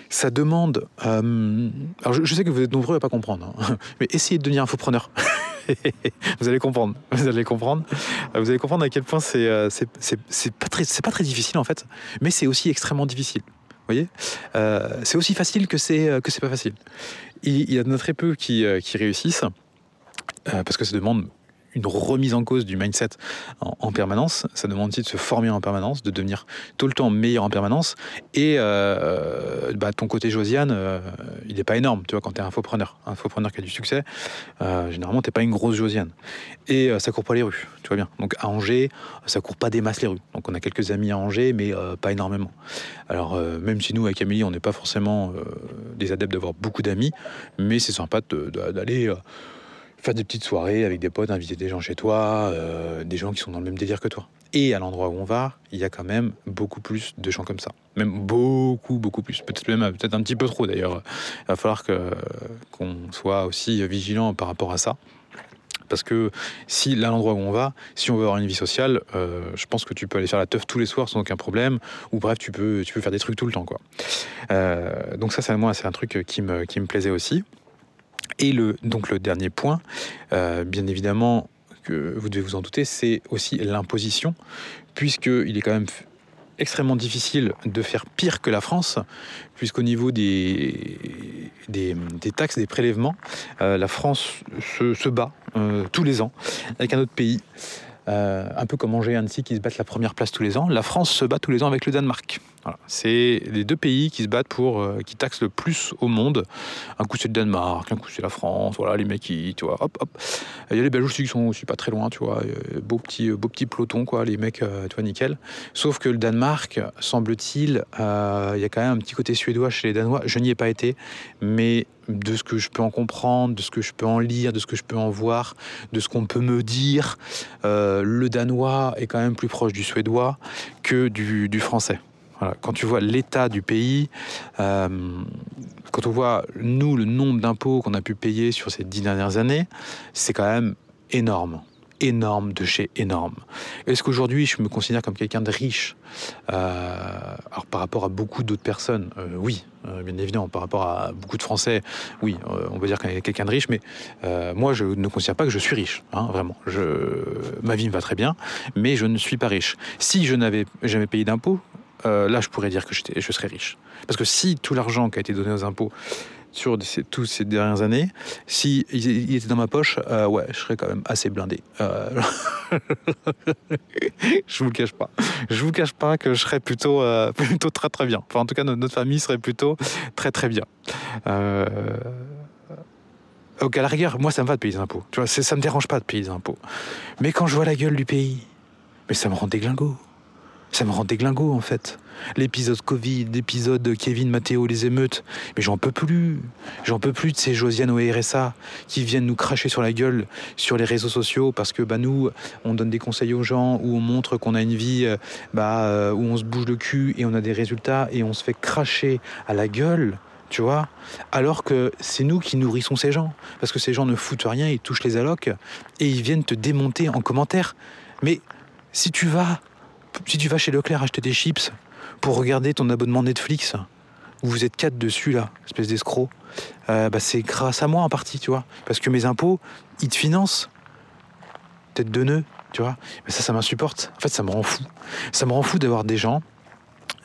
Speaker 1: Ça demande. Euh, alors je, sais que vous êtes nombreux à pas comprendre, hein, mais essayez de devenir infopreneur. vous allez comprendre. Vous allez comprendre. Vous allez comprendre à quel point c'est euh, c'est pas très c'est pas très difficile en fait, mais c'est aussi extrêmement difficile. Vous voyez, euh, c'est aussi facile que c'est que c'est pas facile. Il, y en a très peu qui, qui réussissent parce que ça demande une remise en cause du mindset en, permanence. Ça demande aussi de se former en permanence, de devenir tout le temps meilleur en permanence. Et euh, bah, ton côté Josiane, euh, il n'est pas énorme, tu vois, quand tu es un infopreneur. Un infopreneur qui a du succès, euh, généralement, tu pas une grosse Josiane. Et ça court pas les rues, tu vois bien. Donc à Angers, ça court pas des masses les rues. Donc on a quelques amis à Angers, mais pas énormément. Alors même si nous, avec Amélie, on n'est pas forcément des adeptes d'avoir beaucoup d'amis, mais c'est sympa d'aller faire des petites soirées avec des potes, inviter des gens chez toi, euh, des gens qui sont dans le même délire que toi. Et à l'endroit où on va, il y a quand même beaucoup plus de gens comme ça. Même beaucoup, beaucoup plus. Peut-être même peut-être un petit peu trop d'ailleurs. Il va falloir qu'on soit aussi vigilant par rapport à ça. Parce que si là, l'endroit où on va, si on veut avoir une vie sociale, euh, je pense que tu peux aller faire la teuf tous les soirs sans aucun problème. Ou bref, tu peux, tu peux faire des trucs tout le temps. Quoi. Euh, donc ça, c'est moi, c'est un truc qui me, qui me plaisait aussi. Et le, donc le dernier point, euh, bien évidemment, que vous devez vous en douter, c'est aussi l'imposition, puisqu'il est quand même extrêmement difficile de faire pire que la France, puisqu'au niveau des, des, taxes, des prélèvements, euh, la France se, bat euh, tous les ans avec un autre pays. un peu comme Angers et Annecy qui se battent la première place tous les ans, la France se bat tous les ans avec le Danemark. C'est les deux pays qui se battent pour, euh, qui taxent le plus au monde. Un coup c'est le Danemark, un coup c'est la France. Voilà, les mecs qui, tu vois, hop, hop. Il y a les Belges aussi qui sont aussi pas très loin, tu vois. Beau petit, beau petit peloton, quoi. Les mecs, euh, tu vois, nickel. Sauf que le Danemark, semble-t-il, euh, il y a quand même un petit côté suédois chez les Danois. Je n'y ai pas été, mais de ce que je peux en comprendre, de ce que je peux en lire, de ce que je peux en voir, de ce qu'on peut me dire, le danois est quand même plus proche du suédois que du français. Quand tu vois l'état du pays, euh, quand on voit, nous, le nombre d'impôts qu'on a pu payer sur ces dix dernières années, c'est quand même énorme. Énorme de chez énorme. Est-ce qu'aujourd'hui, je me considère comme quelqu'un de riche? Euh, par rapport à beaucoup d'autres personnes, euh, oui, bien évidemment. Par rapport à beaucoup de Français, oui, on peut dire qu'on est quelqu'un de riche, mais moi, je ne considère pas que je suis riche, hein, vraiment. Ma vie me va très bien, mais je ne suis pas riche. Si je n'avais jamais payé d'impôts, euh, là, je pourrais dire que je serais riche. Parce que si tout l'argent qui a été donné aux impôts sur toutes ces dernières années, si il, était dans ma poche, euh, ouais, je serais quand même assez blindé. Euh... je vous le cache pas. Je vous cache pas que je serais plutôt, euh, plutôt très très bien. Enfin, en tout cas, notre, famille serait plutôt très très bien. Ok, à la rigueur, moi ça me va de payer des impôts. Tu vois, ça me dérange pas de payer des impôts. Mais quand je vois la gueule du pays, mais ça me rend déglingo. Ça me rend déglingo en fait. L'épisode Covid, l'épisode Kevin, Matteo, les émeutes. Mais j'en peux plus. J'en peux plus de ces Josiane au RSA qui viennent nous cracher sur la gueule sur les réseaux sociaux parce que bah, nous, on donne des conseils aux gens ou on montre qu'on a une vie euh, bah, euh, où on se bouge le cul et on a des résultats et on se fait cracher à la gueule tu vois Alors que c'est nous qui nourrissons ces gens. Parce que ces gens ne foutent rien, ils touchent les allocs et ils viennent te démonter en commentaire. Mais si tu vas, si tu vas chez Leclerc acheter des chips pour regarder ton abonnement Netflix, où vous êtes quatre dessus là, espèce d'escroc, euh, bah c'est grâce à moi en partie, tu vois. Parce que mes impôts, ils te financent. Tête de nœud, tu vois. Mais ça, ça m'insupporte. En fait, ça me rend fou. Ça me rend fou d'avoir des gens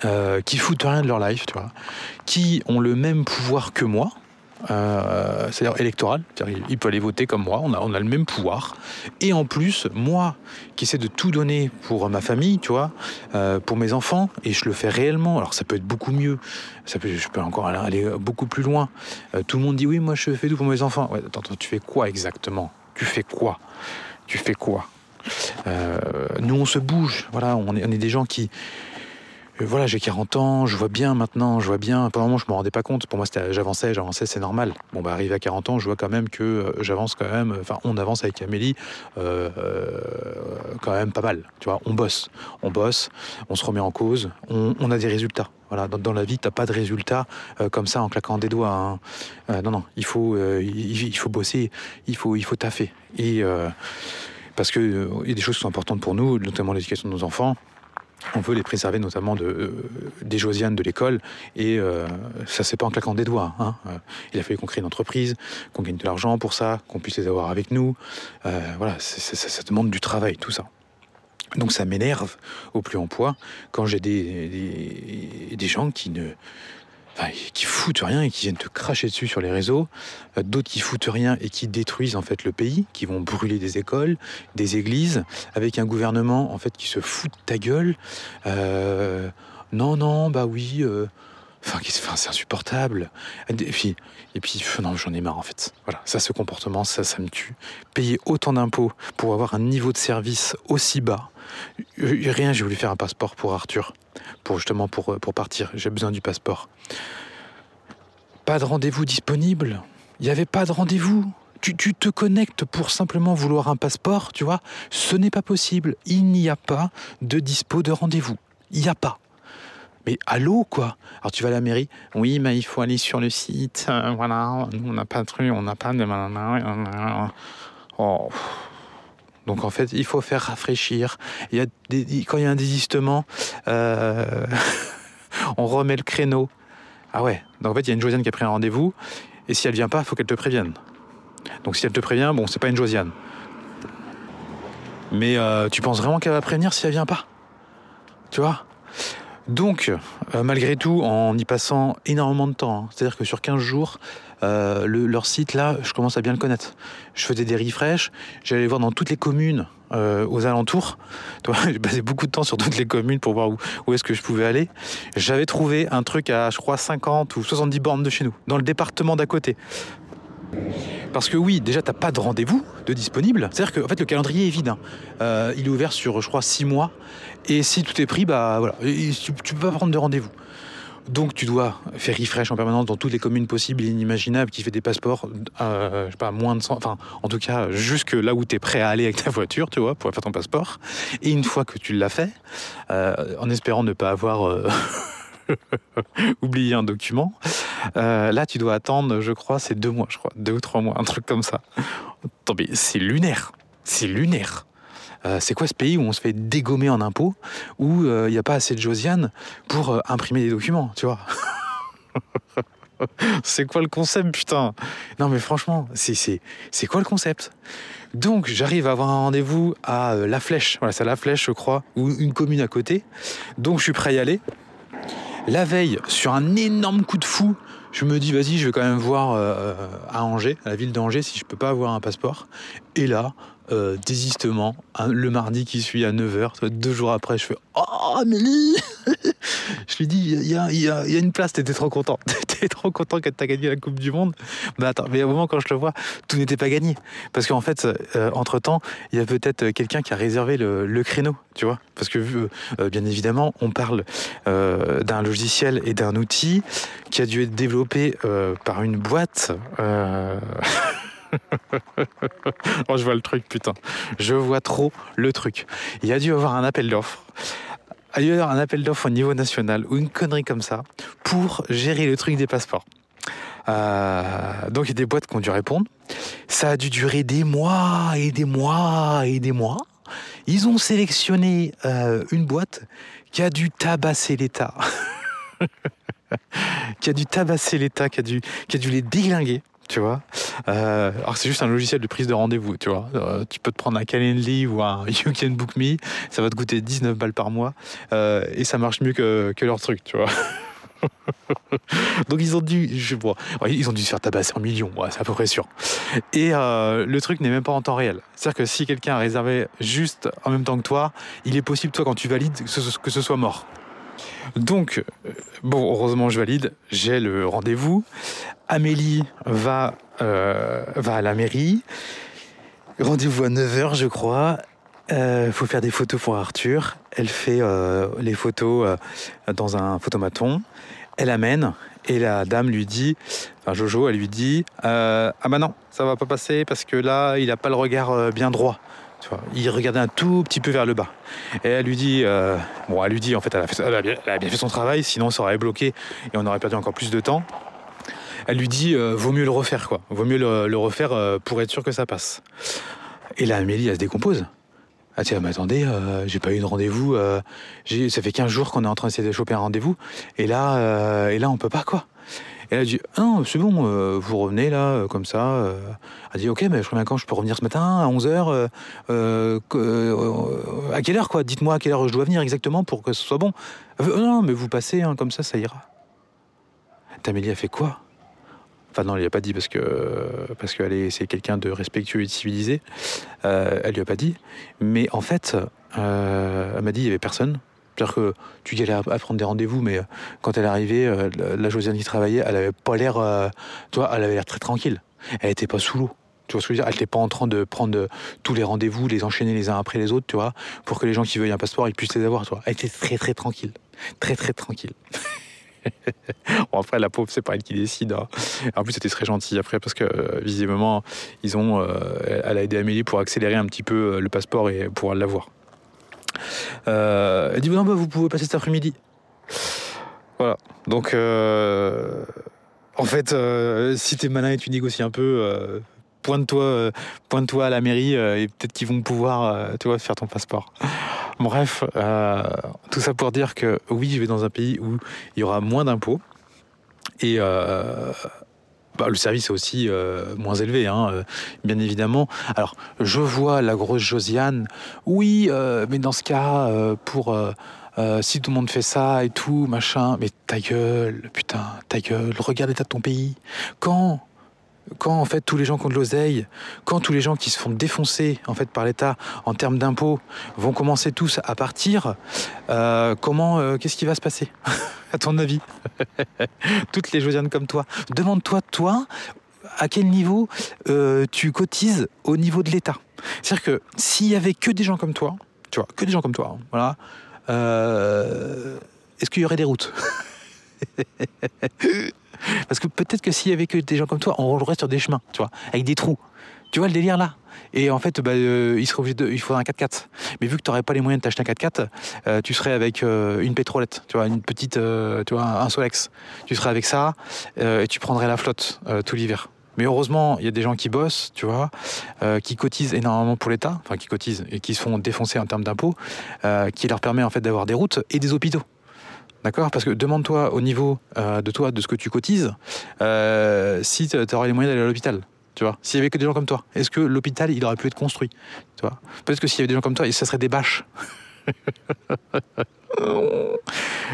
Speaker 1: euh, qui foutent rien de leur life, tu vois, qui ont le même pouvoir que moi, euh, c'est-à-dire électoral, il peut aller voter comme moi, on a, on a le même pouvoir. Et en plus, moi, qui essaie de tout donner pour ma famille, tu vois, euh, pour mes enfants, et je le fais réellement, alors ça peut être beaucoup mieux, je peux encore aller, beaucoup plus loin. tout le monde dit oui, moi je fais tout pour mes enfants. Ouais, attends, tu fais quoi exactement? Tu fais quoi? Tu fais quoi? Nous, on se bouge, voilà, on est des gens qui voilà, j'ai 40 ans, je vois bien maintenant, je vois bien. Pendant un moment, je me rendais pas compte. Pour moi, j'avançais, j'avançais, c'est normal. Bon, bah, arrivé à 40 ans, je vois quand même que euh, j'avance quand même. Enfin, on avance avec Amélie euh, euh, quand même pas mal. Tu vois, on bosse, on bosse, on se remet en cause, on, a des résultats. Voilà, dans, la vie, t'as pas de résultats comme ça en claquant des doigts. Hein. non, non, il faut, il, faut bosser, il faut, il faut taffer. Et parce que il y a des choses qui sont importantes pour nous, notamment l'éducation de nos enfants on veut les préserver notamment euh, des Josianes de l'école et euh, ça c'est pas en claquant des doigts. Hein. Euh, il a fallu qu'on crée une entreprise, qu'on gagne de l'argent pour ça, qu'on puisse les avoir avec nous. voilà, ça, demande du travail, tout ça. Donc ça m'énerve au plus en poids quand j'ai des gens qui ne qui foutent rien et qui viennent te cracher dessus sur les réseaux, euh, d'autres qui foutent rien et qui détruisent en fait le pays, qui vont brûler des écoles, des églises, avec un gouvernement en fait qui se fout de ta gueule. Euh, non, non, bah oui. Euh, c'est insupportable. Et puis, et puis non, j'en ai marre en fait. Voilà, ça, ce comportement, ça, ça me tue. Payer autant d'impôts pour avoir un niveau de service aussi bas. Rien, j'ai voulu faire un passeport pour Arthur pour justement pour, euh, pour partir. J'ai besoin du passeport. Pas de rendez-vous disponible. Il n'y avait pas de rendez-vous. Tu, tu, te connectes pour simplement vouloir un passeport, tu vois. Ce n'est pas possible. Il n'y a pas de dispo de rendez-vous. Il n'y a pas. Mais allô, quoi? Alors tu vas à la mairie Oui, mais il faut aller sur le site. Euh, voilà, on n'a pas de truc, on n'a pas de... Oh. Donc en fait, il faut faire rafraîchir. Il y a quand il y a un désistement, euh, on remet le créneau. Ah ouais. Donc en fait, il y a une Josiane qui a pris un rendez-vous, et si elle vient pas, il faut qu'elle te prévienne. Donc si elle te prévient, bon, c'est pas une Josiane. Mais euh, tu penses vraiment qu'elle va prévenir si elle vient pas? Tu vois? Donc, euh, malgré tout, en y passant énormément de temps, hein, c'est-à-dire que sur 15 jours, euh, leur site, là, je commence à bien le connaître. Je faisais des refresh, j'allais voir dans toutes les communes euh, aux alentours. J'ai passé beaucoup de temps sur toutes les communes pour voir où, est-ce que je pouvais aller. J'avais trouvé un truc à, je crois, 50 ou 70 bornes de chez nous, dans le département d'à côté. Parce que oui, déjà, t'as pas de rendez-vous de disponible. C'est-à-dire que en fait, le calendrier est vide. Hein. Euh, il est ouvert sur, je crois, 6 mois. Et si tout est pris, bah voilà, tu, tu peux pas prendre de rendez-vous. Donc tu dois faire refresh en permanence dans toutes les communes possibles et inimaginables qui fait des passeports, euh, pas, moins de 100, enfin en tout cas jusque là où tu es prêt à aller avec ta voiture, tu vois, pour faire ton passeport. Et une fois que tu l'as fait, euh, en espérant ne pas avoir euh, oublié un document, là tu dois attendre, je crois, c'est deux mois, je crois, deux ou trois mois, un truc comme ça. c'est lunaire, c'est lunaire. Euh, c'est quoi ce pays où on se fait dégommer en impôts, où il euh, n'y a pas assez de Josiane pour euh, imprimer des documents, tu vois? C'est quoi le concept, putain? Non mais franchement, c'est quoi le concept? Donc j'arrive à avoir un rendez-vous à La Flèche, voilà c'est La Flèche je crois, ou une commune à côté. Donc je suis prêt à y aller. La veille, sur un énorme coup de fou, je me dis vas-y je vais quand même voir à Angers, à la ville d'Angers, si je peux pas avoir un passeport. Et là, euh, désistement, le mardi qui suit à 9h, deux jours après, je fais Oh Amélie je lui dis, il y a, une place, t'étais trop content. T'étais trop content quand t'as gagné la Coupe du Monde. Mais attends, mais au moment quand je le vois, tout n'était pas gagné. Parce qu'en fait, euh, entre-temps, il y a peut-être quelqu'un qui a réservé le, créneau, tu vois. Parce que, euh, bien évidemment, on parle d'un logiciel et d'un outil qui a dû être développé par une boîte. oh, je vois le truc, putain. Je vois trop le truc. Il y a dû avoir un appel d'offres. Il y a dû avoir un appel d'offres au niveau national ou une connerie comme ça pour gérer le truc des passeports. Euh, donc il y a des boîtes qui ont dû répondre. Ça a dû durer des mois et des mois et des mois. Ils ont sélectionné euh, une boîte qui a dû tabasser l'État. qui a dû tabasser l'État, qui, qui a dû les déglinguer tu vois. Euh, alors c'est juste un logiciel de prise de rendez-vous, tu vois. Euh, tu peux te prendre un Calendly ou un You Can Book Me, ça va te coûter 19 balles par mois euh, et ça marche mieux que, leur truc, tu vois. Donc ils ont dû, je vois, ils ont dû se faire tabasser en millions, c'est à peu près sûr. Et le truc n'est même pas en temps réel. C'est-à-dire que si quelqu'un a réservé juste en même temps que toi, il est possible toi quand tu valides que ce soit mort. Donc, bon, heureusement je valide, j'ai le rendez-vous. Amélie va, euh, à la mairie. Rendez-vous à 9h, je crois. Il euh, faut faire des photos pour Arthur. Elle fait euh, les photos euh, dans un photomaton. Elle amène et la dame lui dit, enfin Jojo, elle lui dit Ah bah non, ça va pas passer parce que là, il n'a pas le regard bien droit. Il regardait un tout petit peu vers le bas. Et elle lui dit, bon, elle lui dit, en fait, elle a, bien, fait son travail, sinon ça aurait bloqué et on aurait perdu encore plus de temps elle lui dit euh, vaut mieux le refaire quoi, vaut mieux le, refaire euh, pour être sûr que ça passe. Et là Amélie elle se décompose. Ah tiens mais attendez, euh, j'ai pas eu de rendez-vous, euh, ça fait 15 jours qu'on est en train de choper un rendez-vous et là euh, et là on peut pas quoi. Elle a dit ah non c'est bon, vous revenez là comme ça. elle a dit ok mais je reviens quand? Je peux revenir ce matin à 11h à quelle heure quoi? Dites-moi à quelle heure je dois venir exactement pour que ce soit bon. non mais vous passez hein, comme ça ça ira. Amélie a fait quoi Enfin non, elle lui a pas dit parce que parce qu'elle est c'est quelqu'un de respectueux et de civilisé. Euh, elle lui a pas dit. Mais en fait, euh, elle m'a dit il y avait personne. C'est-à-dire que tu galères à prendre des rendez-vous, mais quand elle est arrivée, euh, la Josiane qui travaillait, elle avait pas l'air, euh, elle avait l'air très tranquille. Elle était pas sous l'eau. Tu vois ce que je veux dire? Elle n'était pas en train de prendre tous les rendez-vous, les enchaîner les uns après les autres, tu vois, pour que les gens qui veuillent un passeport, ils puissent les avoir, tu vois. Elle était très très tranquille, très très tranquille. bon, après, la pauvre, c'est pas elle qui décide. Hein. En plus, c'était très gentil après parce que euh, visiblement, ils ont, euh, elle a aidé Amélie pour accélérer un petit peu euh, le passeport et pouvoir l'avoir. Euh, elle dit non, bah, vous pouvez passer cet après-midi. Voilà. Donc, euh, en fait, euh, si t'es malin et tu négocies un peu, pointe-toi, pointe-toi à la mairie et peut-être qu'ils vont pouvoir, tu vois, faire ton passeport. Bref, euh, tout ça pour dire que oui, je vais dans un pays où il y aura moins d'impôts et euh, bah, le service est aussi euh, moins élevé, hein, bien évidemment. Alors, je vois la grosse Josiane, oui, euh, mais dans ce cas, euh, pour si tout le monde fait ça et tout, machin, mais ta gueule, putain, ta gueule, regarde l'état de ton pays. Quand quand en fait tous les gens qui ont de l'oseille, quand tous les gens qui se font défoncer en fait par l'État en termes d'impôts vont commencer tous à partir, euh, comment, euh, qu'est-ce qui va se passer à ton avis? Toutes les Josianes comme toi. Demande-toi toi à quel niveau euh, tu cotises au niveau de l'État? C'est-à-dire que s'il y avait que des gens comme toi, tu vois, que des gens comme toi, hein, voilà, est-ce qu'il y aurait des routes? Parce que peut-être que s'il y avait que des gens comme toi, on roulerait sur des chemins, tu vois, avec des trous. Tu vois le délire là? Et en fait, bah, euh, il, serait obligé de, il faudrait un 4x4. Mais vu que tu n'aurais pas les moyens de t'acheter un 4x4, euh, tu serais avec euh, une pétrolette, tu vois, une petite, tu vois, un Solex. Tu serais avec ça et tu prendrais la flotte tout l'hiver. Mais heureusement, il y a des gens qui bossent, tu vois, qui cotisent énormément pour l'État, enfin qui cotisent et qui se font défoncer en termes d'impôts, qui leur permet en fait d'avoir des routes et des hôpitaux. D'accord Parce que demande-toi au niveau euh, de toi, de ce que tu cotises, euh, si tu aurais les moyens d'aller à l'hôpital. Tu vois S'il y avait que des gens comme toi, est-ce que l'hôpital, il aurait pu être construit Tu vois? Peut-être que s'il y avait des gens comme toi, ça serait des bâches.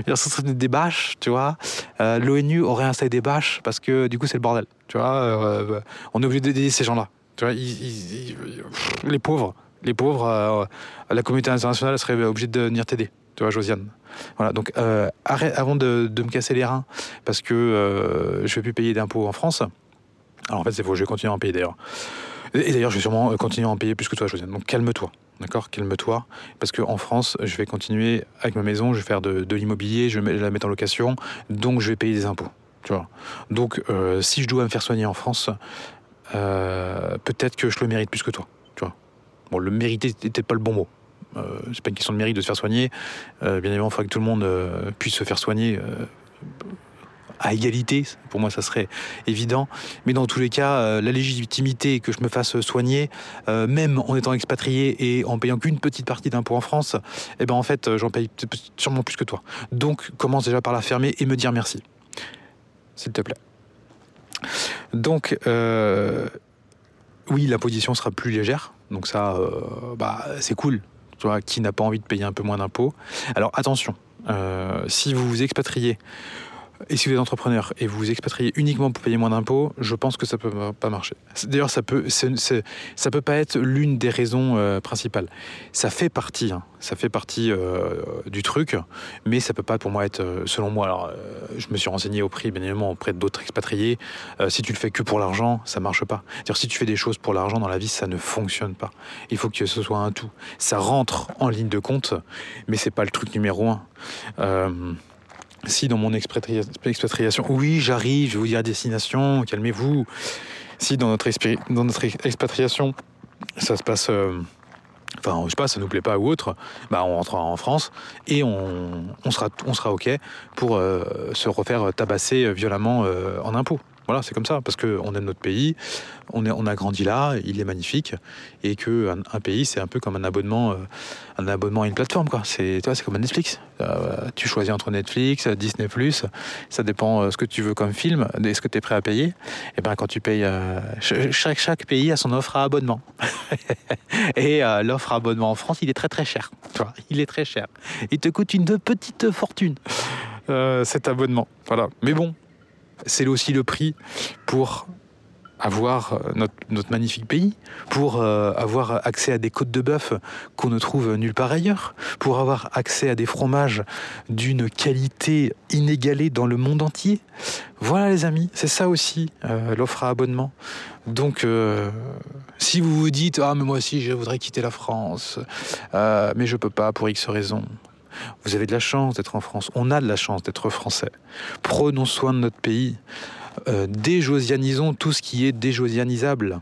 Speaker 1: ça serait des bâches, tu vois. Euh, L'ONU aurait installé des bâches parce que du coup, c'est le bordel. Tu vois On est obligé d'aider ces gens-là. Tu vois Les pauvres, les pauvres, la communauté internationale serait obligée de venir t'aider. Tu vois, Josiane Voilà, donc arrête, avant de, me casser les reins, parce que je vais plus payer d'impôts en France. Alors en fait, c'est faux, je vais continuer à en payer d'ailleurs. Et, d'ailleurs, je vais sûrement continuer à en payer plus que toi, Josiane. Donc calme-toi. D'accord? Calme-toi. Parce qu'en France, je vais continuer avec ma maison, je vais faire de, l'immobilier, je vais la mettre en location, donc je vais payer des impôts. Tu vois donc, si je dois me faire soigner en France, peut-être que je le mérite plus que toi. Tu vois bon, le mériter n'était pas le bon mot. Euh, c'est pas une question de mérite de se faire soigner. Euh, bien évidemment, il faudrait que tout le monde euh, puisse se faire soigner à égalité. Pour moi, ça serait évident. Mais dans tous les cas, la légitimité que je me fasse soigner, même en étant expatrié et en payant qu'une petite partie d'impôts en France, eh ben en fait, j'en paye sûrement plus que toi. Donc, commence déjà par la fermer et me dire merci. S'il te plaît. Donc, oui, la position sera plus légère. Donc ça, bah, c'est cool qui n'a pas envie de payer un peu moins d'impôts. Alors attention, euh, si vous vous expatriez et si vous êtes entrepreneur et vous vous expatriez uniquement pour payer moins d'impôts, je pense que ça peut pas marcher. D'ailleurs, ça peut, peut pas être l'une des raisons euh, principales. Ça fait partie, hein, ça fait partie euh, du truc, mais ça peut pas pour moi être, euh, selon moi. Alors, je me suis renseigné au prix, évidemment, auprès d'autres expatriés. si tu le fais que pour l'argent, ça marche pas. dire si tu fais des choses pour l'argent dans la vie, ça ne fonctionne pas. Il faut que ce soit un tout. Ça rentre en ligne de compte, mais c'est pas le truc numéro un si dans mon expatriation, oui, j'arrive, je vais vous dire destination, calmez-vous. Si dans notre, expatriation, ça se passe, euh, enfin, je sais pas, ça nous plaît pas ou autre, bah, on rentrera en France et on, sera, on sera OK pour euh, se refaire tabasser violemment euh, en impôts. Voilà, c'est comme ça, parce qu'on aime notre pays, on, a grandi là, il est magnifique, et que un, pays, c'est un peu comme un abonnement, euh, un abonnement à une plateforme, quoi. C'est, comme Netflix. Euh, tu choisis entre Netflix, Disney+, ça dépend euh, ce que tu veux comme film, est ce que tu es prêt à payer. Et ben quand tu payes, chaque, chaque pays a son offre à abonnement. et l'offre à abonnement en France, il est très très cher. Il est très cher. Il te coûte une petite fortune. cet abonnement. Voilà. Mais bon, c'est aussi le prix pour avoir euh, notre, magnifique pays, pour euh, avoir accès à des côtes de bœuf qu'on ne trouve nulle part ailleurs, pour avoir accès à des fromages d'une qualité inégalée dans le monde entier. Voilà les amis, c'est ça aussi euh, l'offre à abonnement. Donc si vous vous dites ah mais moi aussi je voudrais quitter la France, mais je peux pas pour X raisons. Vous avez de la chance d'être en France. On a de la chance d'être français. Prenons soin de notre pays. Euh, déjosianisons tout ce qui est déjosianisable.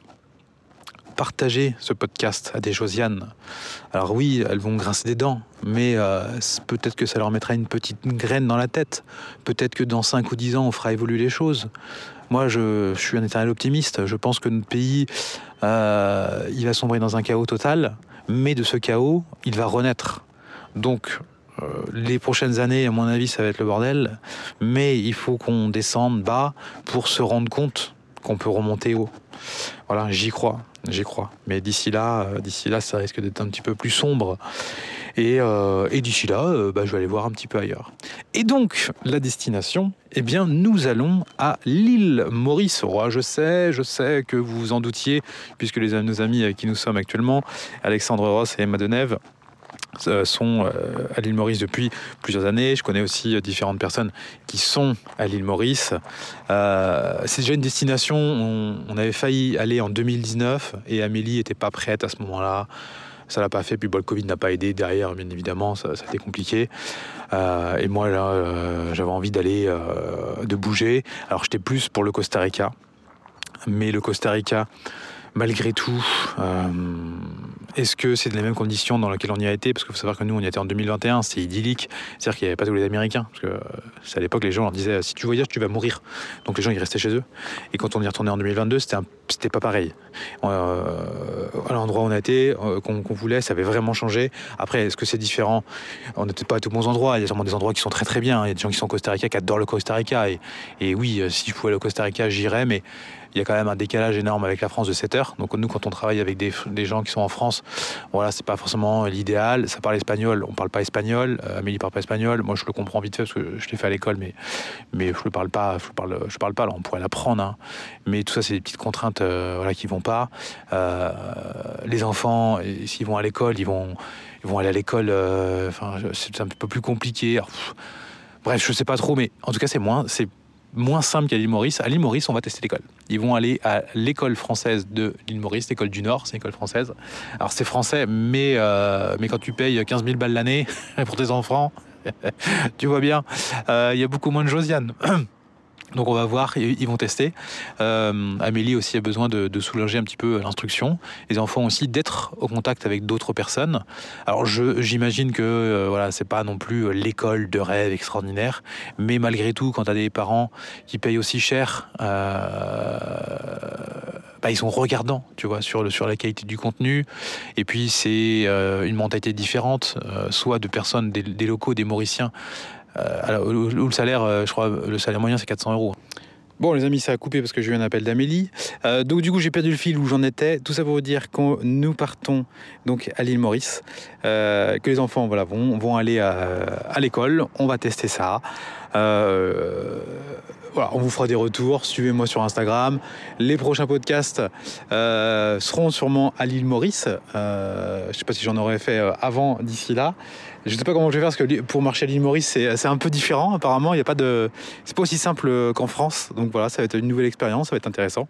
Speaker 1: Partagez ce podcast à des Josianes. Alors oui, elles vont grincer des dents, mais euh, peut-être que ça leur mettra une petite graine dans la tête. Peut-être que dans 5 ou 10 ans, on fera évoluer les choses. Moi, je, suis un éternel optimiste. Je pense que notre pays, euh, il va sombrer dans un chaos total, mais de ce chaos, il va renaître. Donc, les prochaines années, à mon avis, ça va être le bordel, mais il faut qu'on descende bas pour se rendre compte qu'on peut remonter haut. Voilà, j'y crois, j'y crois. Mais d'ici là, euh, d'ici là, ça risque d'être un petit peu plus sombre. Et, euh, d'ici là, bah, je vais aller voir un petit peu ailleurs. Et donc, la destination, eh bien, nous allons à l'île Maurice. Oh, je sais, je sais que vous vous en doutiez, puisque les, nos amis avec qui nous sommes actuellement, Alexandre Ross et Emma Denève, euh, sont euh, à l'île Maurice depuis plusieurs années. Je connais aussi euh, différentes personnes qui sont à l'île Maurice. c'est déjà une destination, on, avait failli aller en 2019 et Amélie n'était pas prête à ce moment-là. Ça l'a pas fait, puis le Covid n'a pas aidé derrière, bien évidemment, ça, a été compliqué. et moi, là, j'avais envie d'aller, de bouger. Alors, j'étais plus pour le Costa Rica, mais le Costa Rica, malgré tout, euh, est-ce que c'est les mêmes conditions dans lesquelles on y a été? Parce qu'il faut savoir que nous, on y était en 2021, c'est idyllique. C'est-à-dire qu'il n'y avait pas tous les Américains. Parce que euh, c'est à l'époque, les gens leur disaient si tu voyages, tu vas mourir. Donc les gens, ils restaient chez eux. Et quand on y retournait en 2022, c'était, pas pareil. Euh, à l'endroit où on a été, qu'on, voulait, ça avait vraiment changé. Après, est-ce que c'est différent? On n'était pas à tous bons endroits. Il y a sûrement des endroits qui sont très très bien. Il y a des gens qui sont au Costa Rica, qui adorent le Costa Rica. Et, et oui, si je pouvais aller au Costa Rica, j'irais. Mais il y a quand même un décalage énorme avec la France de 7 heures. Donc nous, quand on travaille avec des, gens qui sont en France, voilà, c'est pas forcément l'idéal. Ça parle espagnol, on parle pas espagnol. Euh, Amélie parle pas espagnol. Moi, je le comprends vite fait parce que je l'ai fait à l'école, mais mais je le parle pas. Je le parle, je parle pas. Alors on pourrait l'apprendre, hein. mais tout ça, c'est des petites contraintes, euh, voilà, qui vont pas. Euh, les enfants, s'ils vont à l'école, ils vont ils vont aller à l'école. euh, Enfin, c'est un peu plus compliqué. Bref, je sais pas trop, mais en tout cas, c'est moins c'est moins simple qu'à l'île Maurice. À l'île Maurice, on va tester l'école. Ils vont aller à l'école française de l'île Maurice, l'école du Nord, c'est une école française. Alors c'est français, mais, euh, mais quand tu payes 15 000 balles l'année pour tes enfants, tu vois bien, euh, il y a beaucoup moins de Josiane. Donc on va voir, ils vont tester. Euh, Amélie aussi a besoin de, soulager un petit peu l'instruction. Les enfants aussi d'être au contact avec d'autres personnes. Alors j'imagine que euh, voilà, c'est pas non plus euh, l'école de rêve extraordinaire, mais malgré tout, quand tu as des parents qui payent aussi cher, euh, bah, ils sont regardants, tu vois, sur, la qualité du contenu. Et puis c'est euh, une mentalité différente, euh, soit de personnes, des, locaux, des Mauriciens, euh, alors, où, le salaire, euh, je crois, le salaire moyen c'est 400 euros. Bon les amis, ça a coupé parce que j'ai eu un appel d'Amélie. Euh, donc du coup j'ai perdu le fil où j'en étais. Tout ça pour vous dire que nous partons donc à l'île Maurice, euh, que les enfants voilà, vont, vont aller à, l'école. On va tester ça. Euh, on vous fera des retours. Suivez-moi sur Instagram. Les prochains podcasts euh, seront sûrement à l'île Maurice. Euh, je ne sais pas si j'en aurais fait euh, avant d'ici là. Je ne sais pas comment je vais faire parce que pour marcher à Maurice, c'est c'est un peu différent. Apparemment, il n'y a pas de, c'est pas aussi simple euh, qu'en France. Donc voilà, ça va être une nouvelle expérience, ça va être intéressant.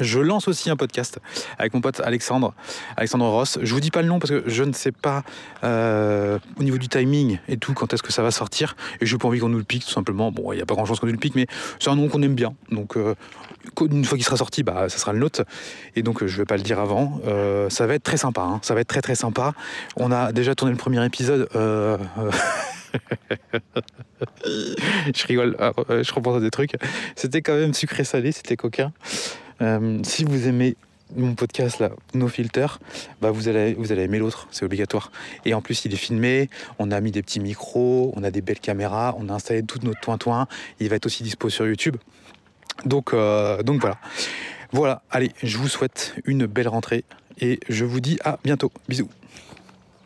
Speaker 1: Je lance aussi un podcast avec mon pote Alexandre, Alexandre Ross. Je vous dis pas le nom parce que je ne sais pas euh, au niveau du timing et tout quand est-ce que ça va sortir. Et je n'ai pas envie qu'on nous le pique tout simplement. Bon, il n'y a pas grand-chose qu'on nous le pique, mais c'est un nom qu'on aime bien. Donc euh, une fois qu'il sera sorti, bah, ça sera le nôtre. Et donc euh, je vais pas le dire avant. Ça va être très sympa. hein. Ça va être très très sympa. On a déjà tourné le premier épisode. je rigole, je repense à des trucs. C'était quand même sucré-salé, c'était coquin. Euh, si vous aimez mon podcast là, No Filter, bah vous allez, vous allez aimer l'autre, c'est obligatoire. Et en plus, il est filmé, on a mis des petits micros, on a des belles caméras, on a installé tout notre toin-toin. Il va être aussi dispo sur YouTube. Euh, donc voilà. Voilà, allez, je vous souhaite une belle rentrée et je vous dis à bientôt. Bisous.